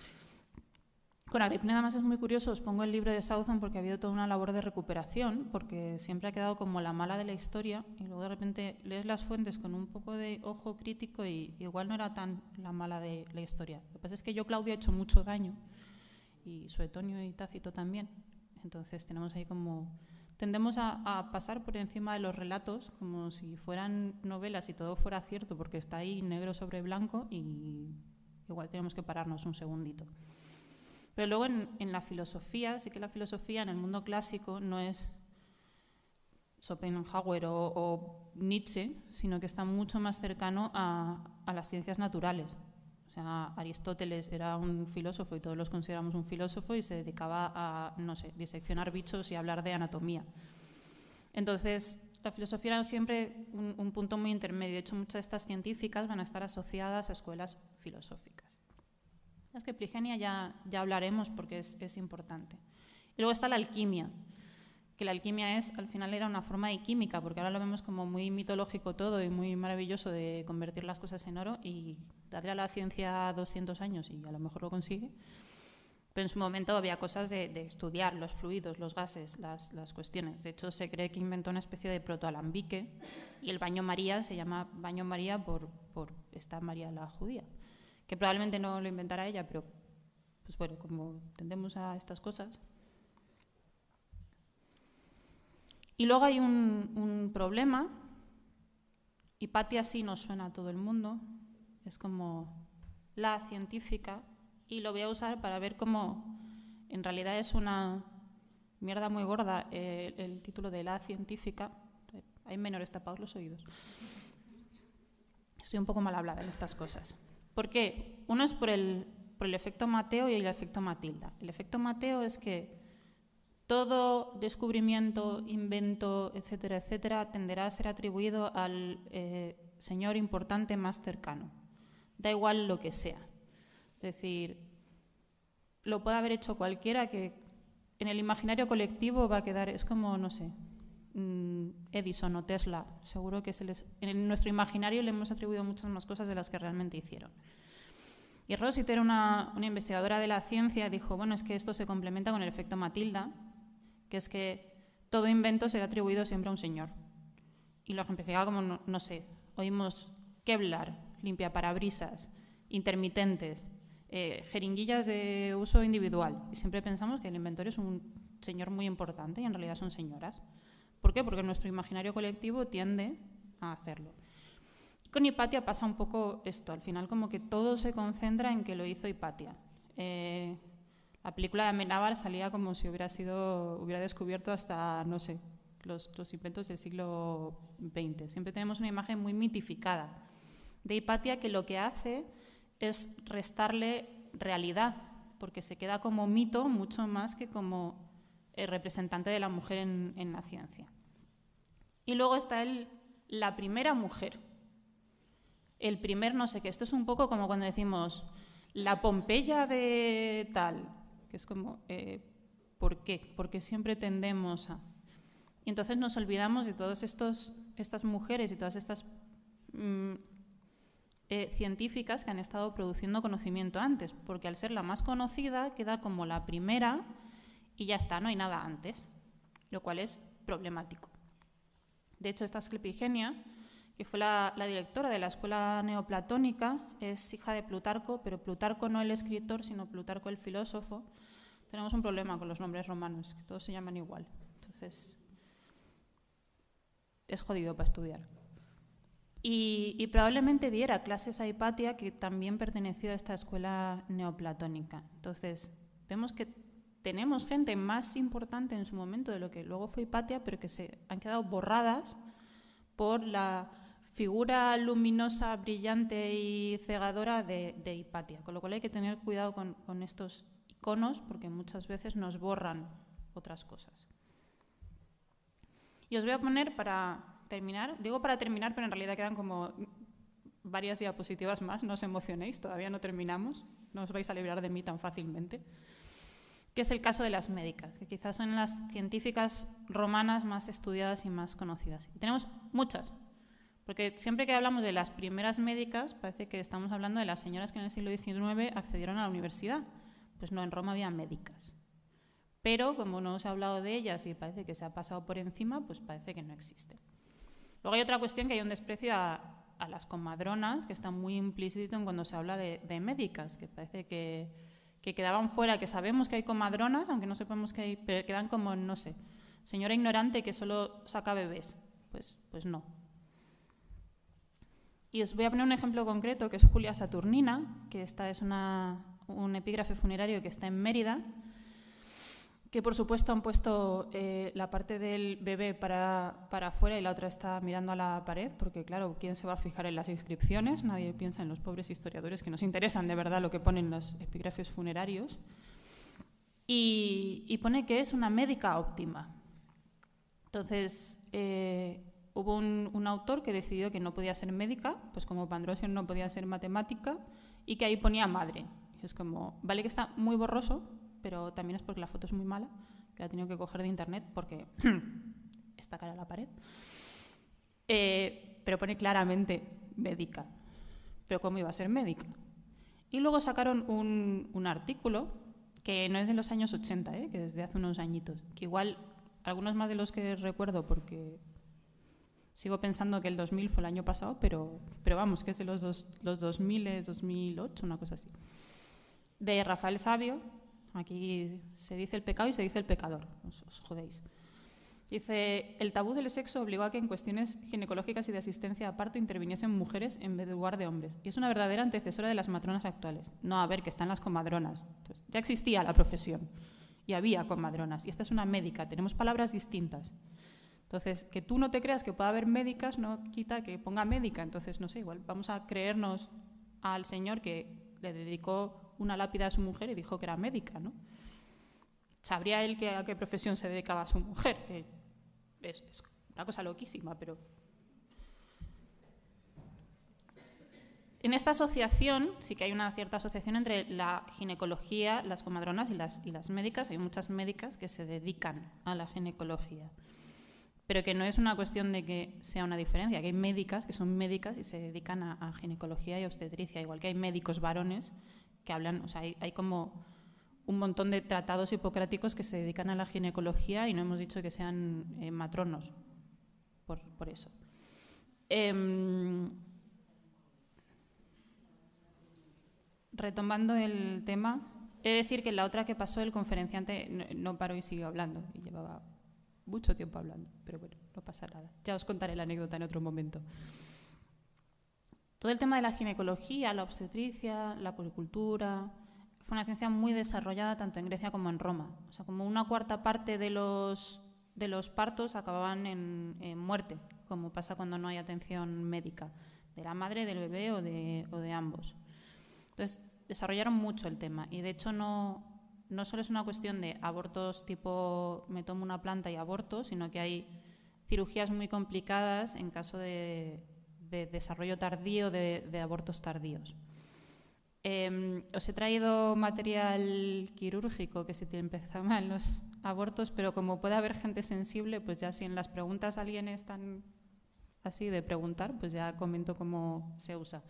Con Agripina además es muy curioso, os pongo el libro de Southon porque ha habido toda una labor de recuperación, porque siempre ha quedado como la mala de la historia y luego de repente lees las fuentes con un poco de ojo crítico y igual no era tan la mala de la historia. Lo que pasa es que yo, Claudia, he hecho mucho daño y Suetonio y Tácito también. Entonces tenemos ahí como... Tendemos a, pasar por encima de los relatos como si fueran novelas y todo fuera cierto porque está ahí negro sobre blanco y igual tenemos que pararnos un segundito. Pero luego en, la filosofía, sí que la filosofía en el mundo clásico no es Schopenhauer o, Nietzsche, sino que está mucho más cercano a, las ciencias naturales. O sea, Aristóteles era un filósofo y todos los consideramos un filósofo y se dedicaba a, no sé, diseccionar bichos y hablar de anatomía. Entonces, la filosofía era siempre un, un punto muy intermedio. De hecho, muchas de estas científicas van a estar asociadas a escuelas filosóficas. Es que Prigenia ya, ya hablaremos porque es, es, importante. Y luego está la alquimia, que la alquimia es, al final era una forma de química, porque ahora lo vemos como muy mitológico todo y muy maravilloso de convertir las cosas en oro y darle a la ciencia 200 años y a lo mejor lo consigue. Pero en su momento había cosas de, estudiar los fluidos, los gases, las, cuestiones. De hecho, se cree que inventó una especie de protoalambique y el baño María se llama baño María por, por esta María la judía que probablemente no lo inventara ella, pero pues bueno, como tendemos a estas cosas. Y luego hay un, problema, Hipatia sí nos suena a todo el mundo, es como la científica, y lo voy a usar para ver cómo en realidad es una mierda muy gorda eh, el título de la científica. Hay menores tapados los oídos. Soy un poco mal hablada en estas cosas. ¿Por qué? Uno es por el, por el efecto Mateo y el efecto Matilda. El efecto Mateo es que todo descubrimiento, invento, etcétera, etcétera, tenderá a ser atribuido al eh, señor importante más cercano. Da igual lo que sea. Es decir, lo puede haber hecho cualquiera que en el imaginario colectivo va a quedar, es como, no sé, Mm, Edison o Tesla. Seguro que en nuestro imaginario le hemos atribuido muchas más cosas de las que realmente hicieron. Y Rositer, una, una investigadora de la ciencia, dijo, bueno, es que esto se complementa con el efecto Matilda, que es que todo invento será atribuido siempre a un señor. Y lo ejemplificaba como, no, no sé, oímos Kevlar, limpia parabrisas, intermitentes, eh, jeringuillas de uso individual. Y siempre pensamos que el inventor es un señor muy importante y en realidad son señoras. ¿Por qué? Porque nuestro imaginario colectivo tiende a hacerlo. Con Hipatia pasa un poco esto, al final como que todo se concentra en que lo hizo Hipatia. Eh, la película de Amenábar salía como si hubiera sido, hubiera descubierto hasta, no sé, los, los inventos del siglo XX. Siempre tenemos una imagen muy mitificada de Hipatia que lo que hace es restarle realidad, porque se queda como mito mucho más que como el representante de la mujer en, en la ciencia. Y luego está el, la primera mujer, el primer no sé qué. Esto es un poco como cuando decimos la Pompeya de tal, que es como, eh, ¿por qué? Porque siempre tendemos a... Y entonces nos olvidamos de todas estas mujeres y todas estas mm, eh, científicas que han estado produciendo conocimiento antes, porque al ser la más conocida queda como la primera y ya está, no hay nada antes, lo cual es problemático. De hecho, esta Asclepigenia, que fue la, directora de la escuela neoplatónica, es hija de Plutarco, pero Plutarco no el escritor, sino Plutarco el filósofo. Tenemos un problema con los nombres romanos, que todos se llaman igual. Entonces, es jodido para estudiar. Y, probablemente diera clases a Hipatia, que también perteneció a esta escuela neoplatónica. Entonces, vemos que tenemos gente más importante en su momento de lo que luego fue Hipatia, pero que se han quedado borradas por la figura luminosa, brillante y cegadora de, Hipatia. Con lo cual hay que tener cuidado con, con estos iconos porque muchas veces nos borran otras cosas. Y os voy a poner para terminar, digo para terminar, pero en realidad quedan como varias diapositivas más, no os emocionéis, todavía no terminamos, no os vais a librar de mí tan fácilmente, que es el caso de las médicas, que quizás son las científicas romanas más estudiadas y más conocidas. Y tenemos muchas, porque siempre que hablamos de las primeras médicas, parece que estamos hablando de las señoras que en el siglo XIX accedieron a la universidad. Pues no, en Roma había médicas. Pero como no os he hablado de ellas y parece que se ha pasado por encima, pues parece que no existe. Luego hay otra cuestión que hay un desprecio a, las comadronas, que está muy implícito en cuando se habla de, médicas, que parece que, quedaban fuera, que sabemos que hay comadronas, aunque no sepamos que hay, pero quedan como, no sé, señora ignorante que solo saca bebés. Pues, pues no. Y os voy a poner un ejemplo concreto, que es Julia Saturnina, que esta es una, un epígrafe funerario que está en Mérida, que por supuesto han puesto eh, la parte del bebé para, para afuera y la otra está mirando a la pared, porque claro, ¿quién se va a fijar en las inscripciones? Nadie piensa en los pobres historiadores que nos interesan de verdad lo que ponen los epígrafes funerarios. Y, pone que es una médica óptima. Entonces, eh, hubo un, un, autor que decidió que no podía ser médica, pues como Pandrosio no podía ser matemática, y que ahí ponía madre. Es como, vale que está muy borroso, pero también es porque la foto es muy mala, que la he tenido que coger de internet porque <clears throat> está cara a la pared. Eh, pero pone claramente médica. Pero ¿cómo iba a ser médica? Y luego sacaron un, artículo que no es de los años 80, ¿eh? que es de hace unos añitos, que igual algunos más de los que recuerdo porque sigo pensando que el 2000 fue el año pasado, pero, pero vamos, que es de los, dos, los 2000, 2008, una cosa así. De Rafael Sabio, Aquí se dice el pecado y se dice el pecador. Os, jodéis. Dice, el tabú del sexo obligó a que en cuestiones ginecológicas y de asistencia a parto interviniesen mujeres en vez de lugar de hombres. Y es una verdadera antecesora de las matronas actuales. No, a ver, que están las comadronas. ya existía la profesión y había comadronas. Y esta es una médica, tenemos palabras distintas. Entonces, que tú no te creas que pueda haber médicas no quita que ponga médica. Entonces, no sé, igual vamos a creernos al Señor que le dedicó una lápida a su mujer y dijo que era médica, ¿no? Sabría él que, a qué profesión se dedicaba a su mujer, que es, una cosa loquísima, pero... En esta asociación sí que hay una cierta asociación entre la ginecología, las comadronas y las, y las médicas. Hay muchas médicas que se dedican a la ginecología pero que no es una cuestión de que sea una diferencia, que hay médicas que son médicas y se dedican a, a, ginecología y obstetricia, igual que hay médicos varones que hablan, o sea, hay, como un montón de tratados hipocráticos que se dedican a la ginecología y no hemos dicho que sean eh, matronos por, por eso. Em, retomando el tema, he de decir que la otra que pasó, el conferenciante no paró y siguió hablando, y llevaba mucho tiempo hablando, pero bueno, no pasa nada. Ya os contaré la anécdota en otro momento. Todo el tema de la ginecología, la obstetricia, la policultura, fue una ciencia muy desarrollada tanto en Grecia como en Roma. O sea, como una cuarta parte de los de los partos acababan en, muerte, como pasa cuando no hay atención médica de la madre, del bebé o de, o de ambos. Entonces, desarrollaron mucho el tema y de hecho no, no solo es una cuestión de abortos tipo me tomo una planta y aborto, sino que hay cirugías muy complicadas en caso de, desarrollo tardío de, abortos tardíos. Em, os he traído material quirúrgico que se te empezaba <laughs> en los abortos, pero como puede haber gente sensible, pues ya si en las preguntas alguien es tan así de preguntar, pues ya comento cómo se usa.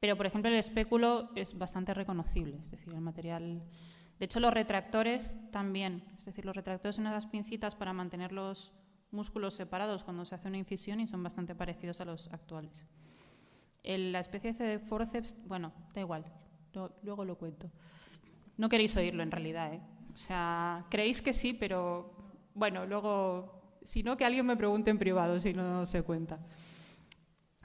Pero, por ejemplo, el espéculo es bastante reconocible, es decir, el material de hecho, los retractores también, es decir, los retractores son esas pincitas para mantener los músculos separados cuando se hace una incisión y son bastante parecidos a los actuales. la especie de forceps, bueno, da igual, luego lo cuento. No queréis oírlo en realidad, ¿eh? O sea, creéis que sí, pero bueno, luego, si no, que alguien me pregunte en privado si no se cuenta.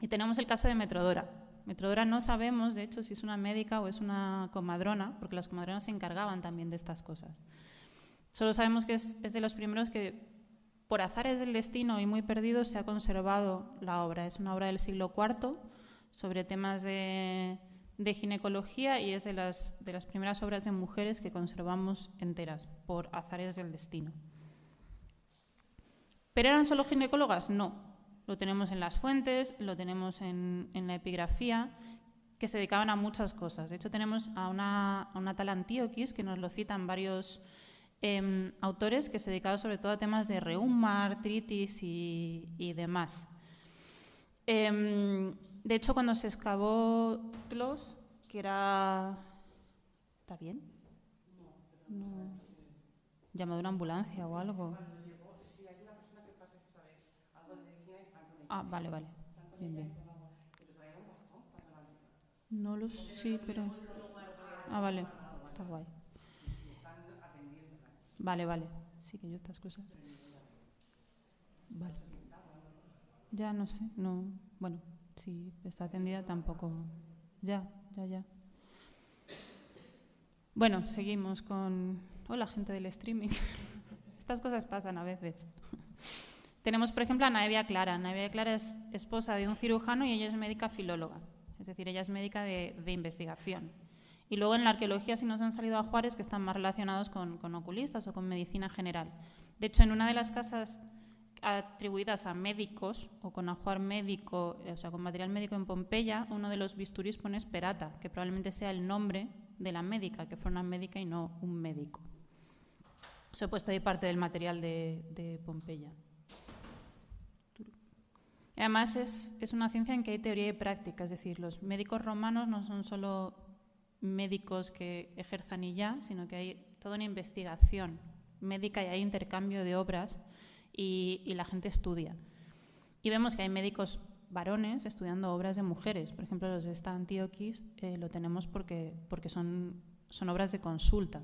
Y tenemos el caso de Metrodora. Metrodora no sabemos, de hecho, si es una médica o es una comadrona, porque las comadronas se encargaban también de estas cosas. Solo sabemos que es, de los primeros que, por azares del destino y muy perdidos, se ha conservado la obra. Es una obra del siglo IV sobre temas de, ginecología y es de las, primeras obras de mujeres que conservamos enteras, por azares del destino. ¿Pero eran solo ginecólogas? No. Lo tenemos en las fuentes, lo tenemos en, la epigrafía, que se dedicaban a muchas cosas. De hecho, tenemos a una, a tal Antíoquis, que nos lo citan varios em, autores, que se dedicaba sobre todo a temas de reuma, artritis y, demás. Em, de hecho, cuando se excavó Tlos, que era... ¿Está bien? No. ¿Llamó de una ambulancia o algo? Ah, vale, vale. Bien, bien. No lo sé, pero. Ah, vale. Está guay. Vale, vale. Sí, que yo estas cosas. Vale. Ya no sé, no. Bueno, si está atendida tampoco. Ya, ya, ya. Bueno, seguimos con. Hola, gente del streaming. <laughs> Estas cosas pasan a veces. <laughs> Tenemos, por ejemplo, a Naevia Clara. Naevia Clara es esposa de un cirujano y ella es médica filóloga, es decir, ella es médica de, investigación. Y luego en la arqueología sí nos han salido a Juárez que están más relacionados con, oculistas o con medicina general. De hecho, en una de las casas atribuidas a médicos o con ajuar médico, o sea, con material médico en Pompeya, uno de los bisturís pone Esperata, que probablemente sea el nombre de la médica, que fue una médica y no un médico. Se ha puesto ahí parte del material de Pompeya. Además, es, es, una ciencia en que hay teoría y práctica, es decir, los médicos romanos no son solo médicos que ejerzan y ya, sino que hay toda una investigación médica y hay intercambio de obras y, la gente estudia. Y vemos que hay médicos varones estudiando obras de mujeres. Por ejemplo, los de esta Antioquis eh, lo tenemos porque, porque son, son obras de consulta.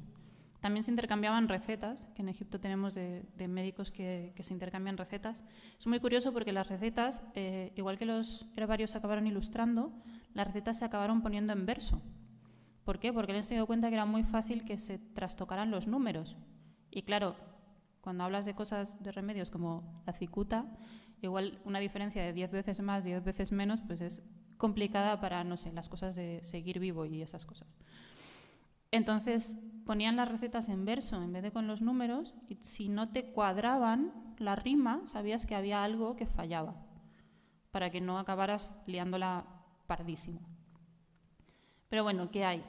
También se intercambiaban recetas, que en Egipto tenemos de, médicos que, se intercambian recetas. Es muy curioso porque las recetas, eh, igual que los herbarios acabaron ilustrando, las recetas se acabaron poniendo en verso. ¿Por qué? Porque les he dado cuenta que era muy fácil que se trastocaran los números. Y claro, cuando hablas de cosas de remedios como la cicuta, igual una diferencia de 10 veces más, 10 veces menos, pues es complicada para, no sé, las cosas de seguir vivo y esas cosas. Entonces ponían las recetas en verso en vez de con los números y si no te cuadraban la rima, sabías que había algo que fallaba para que no acabaras liándola pardísimo. Pero bueno, ¿qué hay?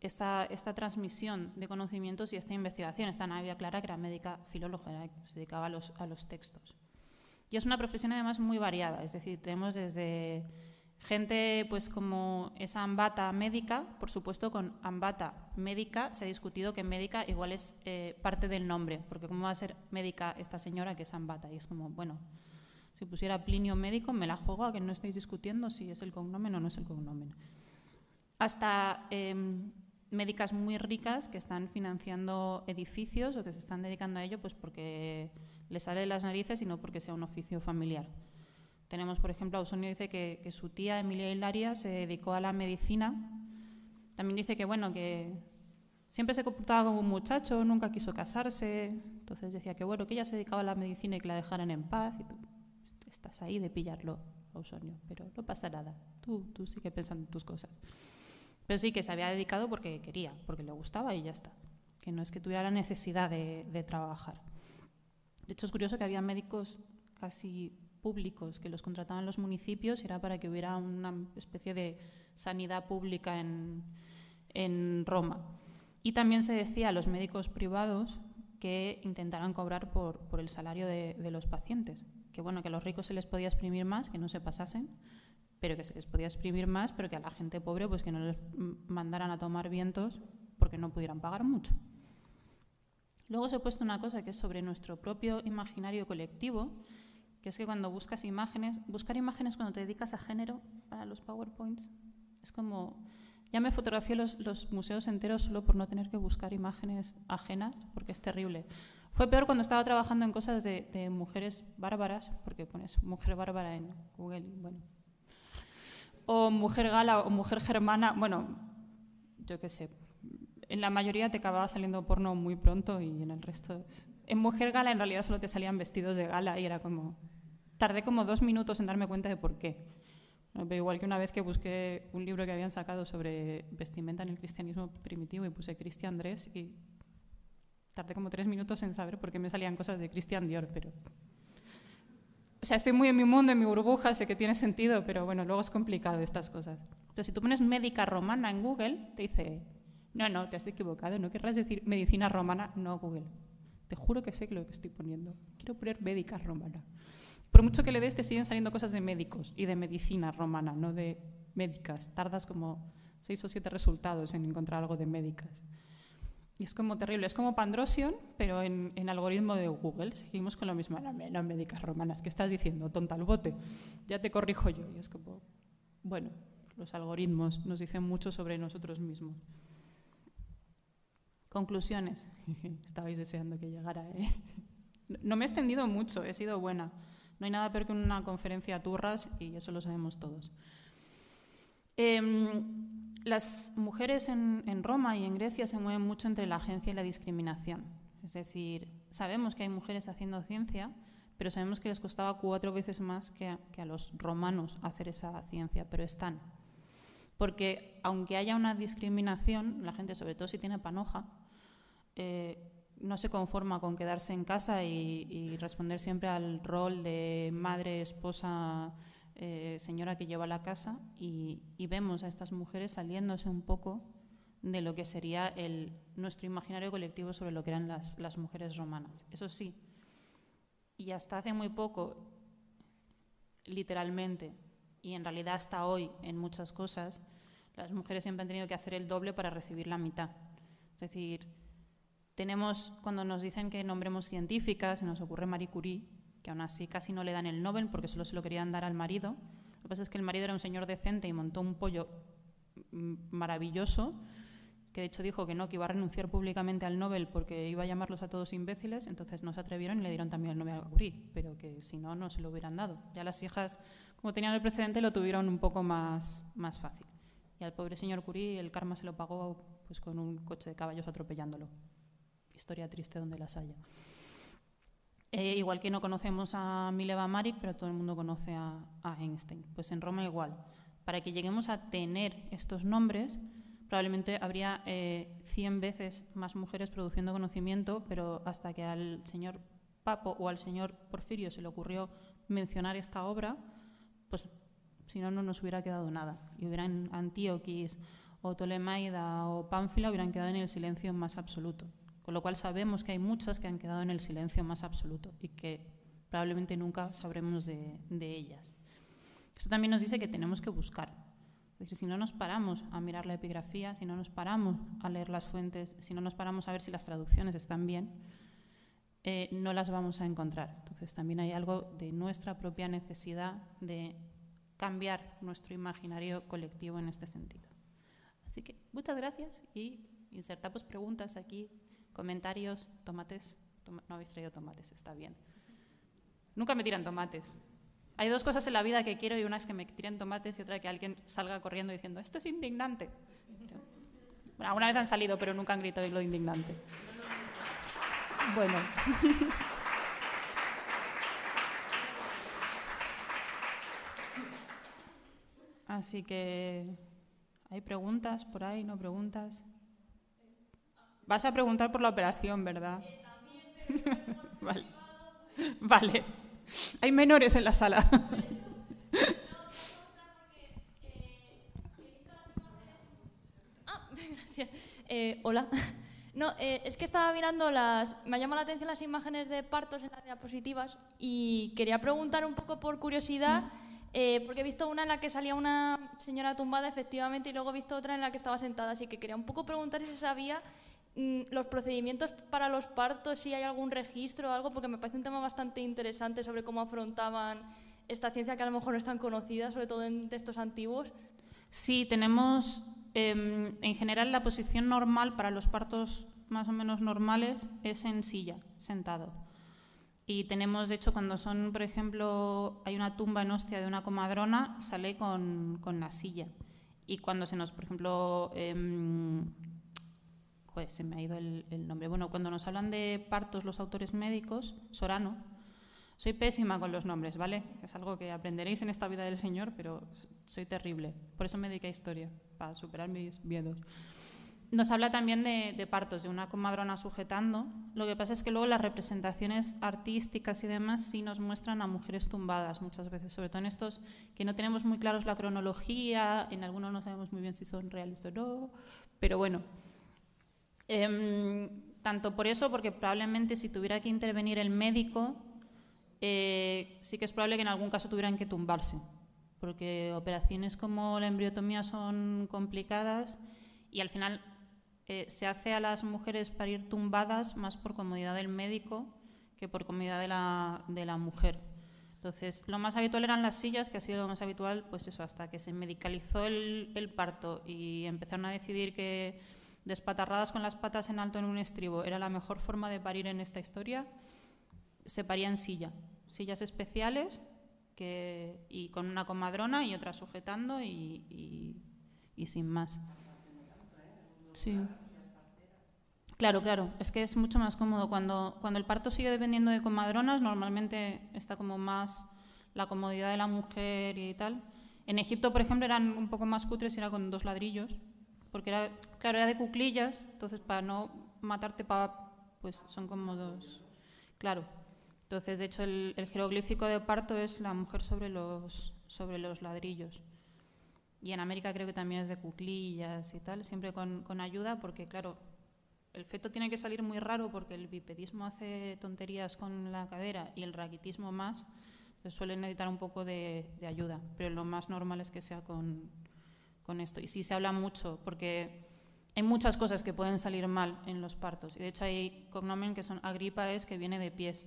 Esta, transmisión de conocimientos y esta investigación. Esta Navia Clara, que era médica filóloga, se dedicaba a los, a los textos. Y es una profesión además muy variada, es decir, tenemos desde Gente pues como esa ambata médica, por supuesto con ambata médica se ha discutido que médica igual es eh, parte del nombre, porque cómo va a ser médica esta señora que es ambata y es como, bueno, si pusiera Plinio médico me la juego a que no estáis discutiendo si es el cognomen o no es el cognomen. Hasta em, médicas muy ricas que están financiando edificios o que se están dedicando a ello pues porque les sale de las narices y no porque sea un oficio familiar. Tenemos, por ejemplo, Ausonio dice que, su tía Emilia Hilaria se dedicó a la medicina. También dice que, bueno, que siempre se comportaba como un muchacho, nunca quiso casarse, Entonces decía que bueno, que ella se dedicaba a la medicina y que la dejaran en paz. Y tú estás ahí de pillarlo, Ausonio, pero no pasa nada. Tú, tú sigue pensando en tus cosas. Pero sí que se había dedicado porque quería, porque le gustaba y ya está. Que no es que tuviera la necesidad de, trabajar. De hecho, es curioso que había médicos casi públicos que los contrataban los municipios y era para que hubiera una especie de sanidad pública en, en Roma. Y también se decía a los médicos privados que intentaran cobrar por, por el salario de, de, los pacientes. Que bueno, que a los ricos se les podía exprimir más, que no se pasasen, pero que se les podía exprimir más, pero que a la gente pobre pues que no les mandaran a tomar vientos porque no pudieran pagar mucho. Luego se he puesto una cosa que es sobre nuestro propio imaginario colectivo, que es que cuando buscas imágenes, buscar imágenes cuando te dedicas a género para los PowerPoints, es como, ya me fotografié los, los museos enteros solo por no tener que buscar imágenes ajenas, porque es terrible. Fue peor cuando estaba trabajando en cosas de, de mujeres bárbaras, porque pones mujer bárbara en Google y bueno. O mujer gala o mujer germana, bueno, yo qué sé, en la mayoría te acababa saliendo porno muy pronto y en el resto... En Mujer Gala en realidad solo te salían vestidos de gala y era como... Tardé como dos minutos en darme cuenta de por qué. Igual que una vez que busqué un libro que habían sacado sobre vestimenta en el cristianismo primitivo y puse Christian Dress y tardé como tres minutos en saber por qué me salían cosas de Christian Dior, pero... O sea, estoy muy en mi mundo, en mi burbuja, sé que tiene sentido, pero bueno, luego es complicado estas cosas. Entonces, si tú pones médica romana en Google, te dice no, no, te has equivocado. No querrás decir medicina romana, no Google. Te juro que sé lo que estoy poniendo. Quiero poner médica romana. Por mucho que le des, te siguen saliendo cosas de médicos y de medicina romana, no de médicas. Tardas como seis o siete resultados en encontrar algo de médicas. Y es como terrible. Es como Pandrosion, pero en, en algoritmo de Google. Seguimos con lo mismo. No, romanas. ¿Qué estás diciendo? Tonta al bote. Ya te corrijo yo. Y es como, bueno, los algoritmos nos dicen mucho sobre nosotros mismos. Conclusiones. <laughs> Estabais deseando que llegara. ¿eh? No me he extendido mucho, he sido buena. No hay nada peor que una conferencia a turras y eso lo sabemos todos. Eh, las mujeres en, en, Roma y en Grecia se mueven mucho entre la agencia y la discriminación. Es decir, sabemos que hay mujeres haciendo ciencia, pero sabemos que les costaba cuatro veces más que a, que a los romanos hacer esa ciencia, pero están. Porque aunque haya una discriminación, la gente, sobre todo si tiene panoja, eh, no se conforma con quedarse en casa y, y, responder siempre al rol de madre, esposa, eh, señora que lleva la casa y, vemos a estas mujeres saliéndose un poco de lo que sería el, nuestro imaginario colectivo sobre lo que eran las, las mujeres romanas. Eso sí, y hasta hace muy poco, literalmente, y en realidad hasta hoy en muchas cosas, las mujeres siempre han tenido que hacer el doble para recibir la mitad. Es decir, tenemos, cuando nos dicen que nombremos científicas, se nos ocurre Marie Curie, que aún así casi no le dan el Nobel porque solo se lo querían dar al marido. Lo que pasa es que el marido era un señor decente y montó un pollo maravilloso, que de hecho dijo que no, que iba a renunciar públicamente al Nobel porque iba a llamarlos a todos imbéciles, entonces no se atrevieron y le dieron también el Nobel a Curie, pero que si no, no se lo hubieran dado. Ya las hijas, como tenían el precedente, lo tuvieron un poco más, más fácil. Y al pobre señor Curie el karma se lo pagó pues, con un coche de caballos atropellándolo historia triste donde las haya. Eh, igual que no conocemos a Mileva Maric, pero todo el mundo conoce a, Einstein. Pues en Roma igual. Para que lleguemos a tener estos nombres, probablemente habría eh, 100 veces más mujeres produciendo conocimiento, pero hasta que al señor Papo o al señor Porfirio se le ocurrió mencionar esta obra, pues si no, no nos hubiera quedado nada. Y hubieran Antíoquis o Ptolemaida o Pánfila hubieran quedado en el silencio más absoluto. Con lo cual sabemos que hay muchas que han quedado en el silencio más absoluto y que probablemente nunca sabremos de, ellas. Eso también nos dice que tenemos que buscar. Es decir, si no nos paramos a mirar la epigrafía, si no nos paramos a leer las fuentes, si no nos paramos a ver si las traducciones están bien, eh, no las vamos a encontrar. Entonces también hay algo de nuestra propia necesidad de cambiar nuestro imaginario colectivo en este sentido. Así que muchas gracias y insertamos preguntas aquí Comentarios, tomates. Toma, no habéis traído tomates, está bien. Nunca me tiran tomates. Hay dos cosas en la vida que quiero y una es que me tiren tomates y otra que alguien salga corriendo diciendo, esto es indignante. Bueno, alguna vez han salido, pero nunca han gritado lo indignante. Bueno. <laughs> Así que, ¿hay preguntas por ahí? ¿No preguntas? Vas a preguntar por la operación, ¿verdad? <laughs> vale. Vale. Hay menores en la sala. ah, gracias. <laughs> Eh, hola. No, eh, es que estaba mirando las. Me llama la atención las imágenes de partos en las diapositivas y quería preguntar un poco por curiosidad, eh, porque he visto una en la que salía una señora tumbada, efectivamente, y luego he visto otra en la que estaba sentada, así que quería un poco preguntar si se sabía mm, los procedimientos para los partos, si hay algún registro o algo, porque me parece un tema bastante interesante sobre cómo afrontaban esta ciencia que a lo mejor no es tan conocida, sobre todo en textos antiguos. Sí, tenemos Em, en general, la posición normal para los partos más o menos normales es en silla, sentado. Y tenemos, de hecho, cuando son, por ejemplo, hay una tumba en hostia de una comadrona, sale con, la silla. Y cuando se nos, por ejemplo, eh, se me ha ido el, el, nombre. Bueno, cuando nos hablan de partos los autores médicos, Sorano, soy pésima con los nombres, ¿vale? Es algo que aprenderéis en esta vida del Señor, pero soy terrible. Por eso me dediqué a historia, para superar mis miedos. Nos habla también de, partos, de una comadrona sujetando. Lo que pasa es que luego las representaciones artísticas y demás sí nos muestran a mujeres tumbadas muchas veces, sobre todo en estos que no tenemos muy claros la cronología, en algunos no sabemos muy bien si son reales o no, pero bueno. Em, tanto por eso, porque probablemente si tuviera que intervenir el médico, eh, sí que es probable que en algún caso tuvieran que tumbarse, porque operaciones como la embriotomía son complicadas y al final eh, se hace a las mujeres para ir tumbadas más por comodidad del médico que por comodidad de la, de la mujer. Entonces, lo más habitual eran las sillas, que ha sido lo más habitual, pues eso, hasta que se medicalizó el, el parto y empezaron a decidir que despatarradas con las patas en alto en un estribo era la mejor forma de parir en esta historia, se paría en silla, sillas especiales y con una comadrona y otra sujetando y, y, sin más. Sí. Claro, claro, es que es mucho más cómodo. Cuando, cuando el parto sigue dependiendo de comadronas, normalmente está como más la comodidad de la mujer y tal. En Egipto, por ejemplo, eran un poco más cutres y era con dos ladrillos, porque era, claro, era de cuclillas, entonces para no matarte, pues son como dos. Claro, entonces, de hecho, el, jeroglífico de parto es la mujer sobre los, sobre los ladrillos. Y en América creo que también es de cuclillas y tal, siempre con, con ayuda, porque claro, el feto tiene que salir muy raro porque el bipedismo hace tonterías con la cadera y el raquitismo más, entonces suelen necesitar un poco de, de, ayuda, pero lo más normal es que sea con, con esto. Y sí se habla mucho, porque hay muchas cosas que pueden salir mal en los partos. Y de hecho hay cognomen que son agripa es que viene de pies.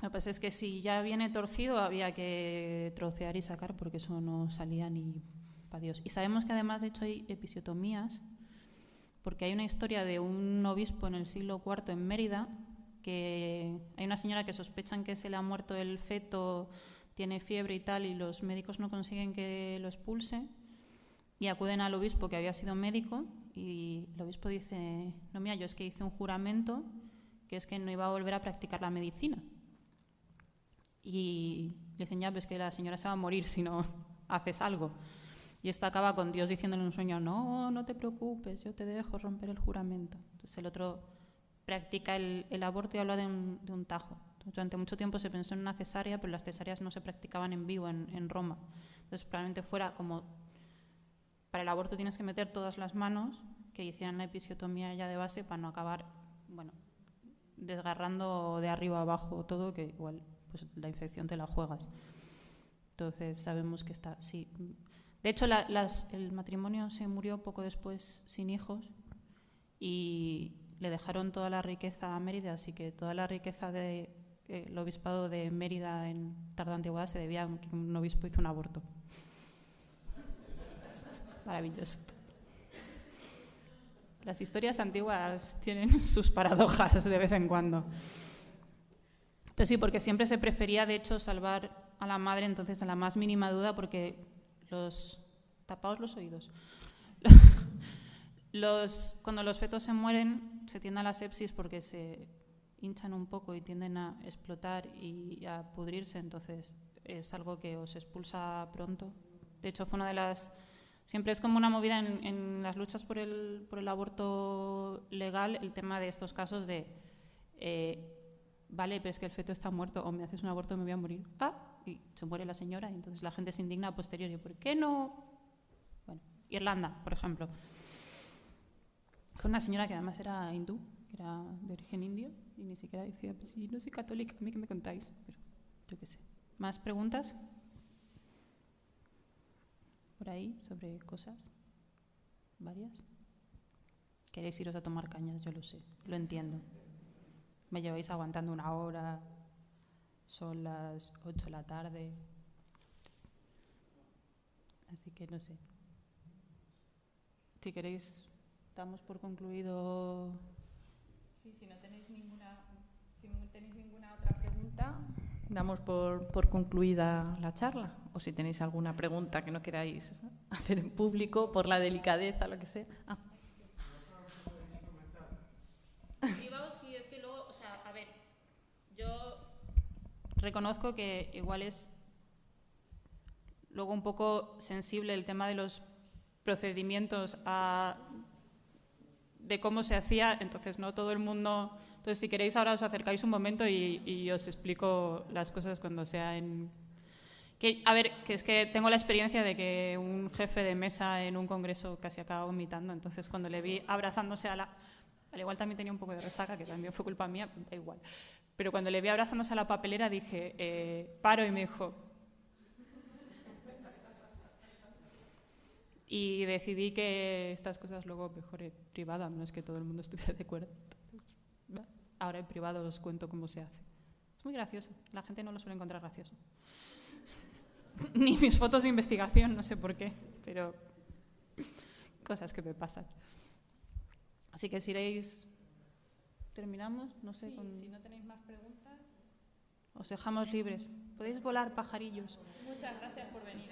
Lo que pasa es que si ya viene torcido había que trocear y sacar porque eso no salía ni para Dios. Y sabemos que además de hecho hay episiotomías porque hay una historia de un obispo en el siglo IV en Mérida que hay una señora que sospechan que se le ha muerto el feto, tiene fiebre y tal y los médicos no consiguen que lo expulse y acuden al obispo que había sido médico y el obispo dice, no mira, yo es que hice un juramento que es que no iba a volver a practicar la medicina y le dicen, ya ves que la señora se va a morir si no <laughs> haces algo. Y esto acaba con Dios diciéndole en un sueño, no, no te preocupes, yo te dejo romper el juramento. Entonces el otro practica el, aborto y habla de un, de un, tajo. Durante mucho tiempo se pensó en una cesárea, pero las cesáreas no se practicaban en vivo en, en Roma. Entonces probablemente fuera como, para el aborto tienes que meter todas las manos, que hicieran la episiotomía ya de base para no acabar, bueno, desgarrando de arriba abajo todo, que igual pues la infección te la juegas. Entonces sabemos que está, sí. De hecho, el matrimonio se murió poco después sin hijos y le dejaron toda la riqueza a Mérida, así que toda la riqueza de, eh, obispado de Mérida en tarda antigüedad se debía a que un obispo hizo un aborto. Maravilloso. Las historias antiguas tienen <laughs> sus paradojas de vez en cuando. Pero sí, porque siempre se prefería, de hecho, salvar a la madre, entonces, a la más mínima duda, porque los. tapaos los oídos. <laughs> Los, cuando los fetos se mueren, se tiende a la sepsis porque se hinchan un poco y tienden a explotar y a pudrirse, entonces es algo que os expulsa pronto. De hecho, fue una de las... Siempre es como una movida en, en las luchas por el, por el, aborto legal, el tema de estos casos de, eh, vale, pero es que el feto está muerto, o me haces un aborto, me voy a morir. Ah, y se muere la señora, y entonces la gente se indigna a posteriori. ¿Por qué no? Bueno, Irlanda, por ejemplo. Fue una señora que además era hindú, que era de origen indio, y ni siquiera decía, pues si no soy católica, a mí que me contáis, pero yo qué sé. ¿Más preguntas? Por ahí, sobre cosas. ¿Varias? Queréis iros a tomar cañas, yo lo sé, lo entiendo. Me lleváis aguantando una hora, son las 8 de la tarde. Así que no sé. Si queréis, damos por concluido. Sí, si no tenéis ninguna, no tenéis ninguna otra pregunta, damos por, por, concluida la charla. O si tenéis alguna pregunta que no queráis hacer en público, por la delicadeza, lo que sea. Reconozco que igual es luego un poco sensible el tema de los procedimientos a, de cómo se hacía, entonces no todo el mundo entonces, si queréis, ahora os acercáis un momento y os explico las cosas cuando sea en... Que, a ver, que es que tengo la experiencia de que un jefe de mesa en un congreso casi acaba vomitando, entonces cuando le vi abrazándose a la... Al igual también tenía un poco de resaca, que también fue culpa mía, da igual. Pero cuando le vi abrazándose a la papelera dije, eh, paro y me dijo... Y decidí que estas cosas luego mejoré privado, a menos que todo el mundo <laughs> estuviera de acuerdo. Ahora en privado os cuento cómo se hace. Es muy gracioso. La gente no lo suele encontrar gracioso. <laughs> Ni mis fotos de investigación, no sé por qué, pero cosas que me pasan. Así que si iréis, terminamos, no sé. Sí, con... Si no tenéis más preguntas. Os dejamos libres. Podéis volar pajarillos. Muchas gracias por venir.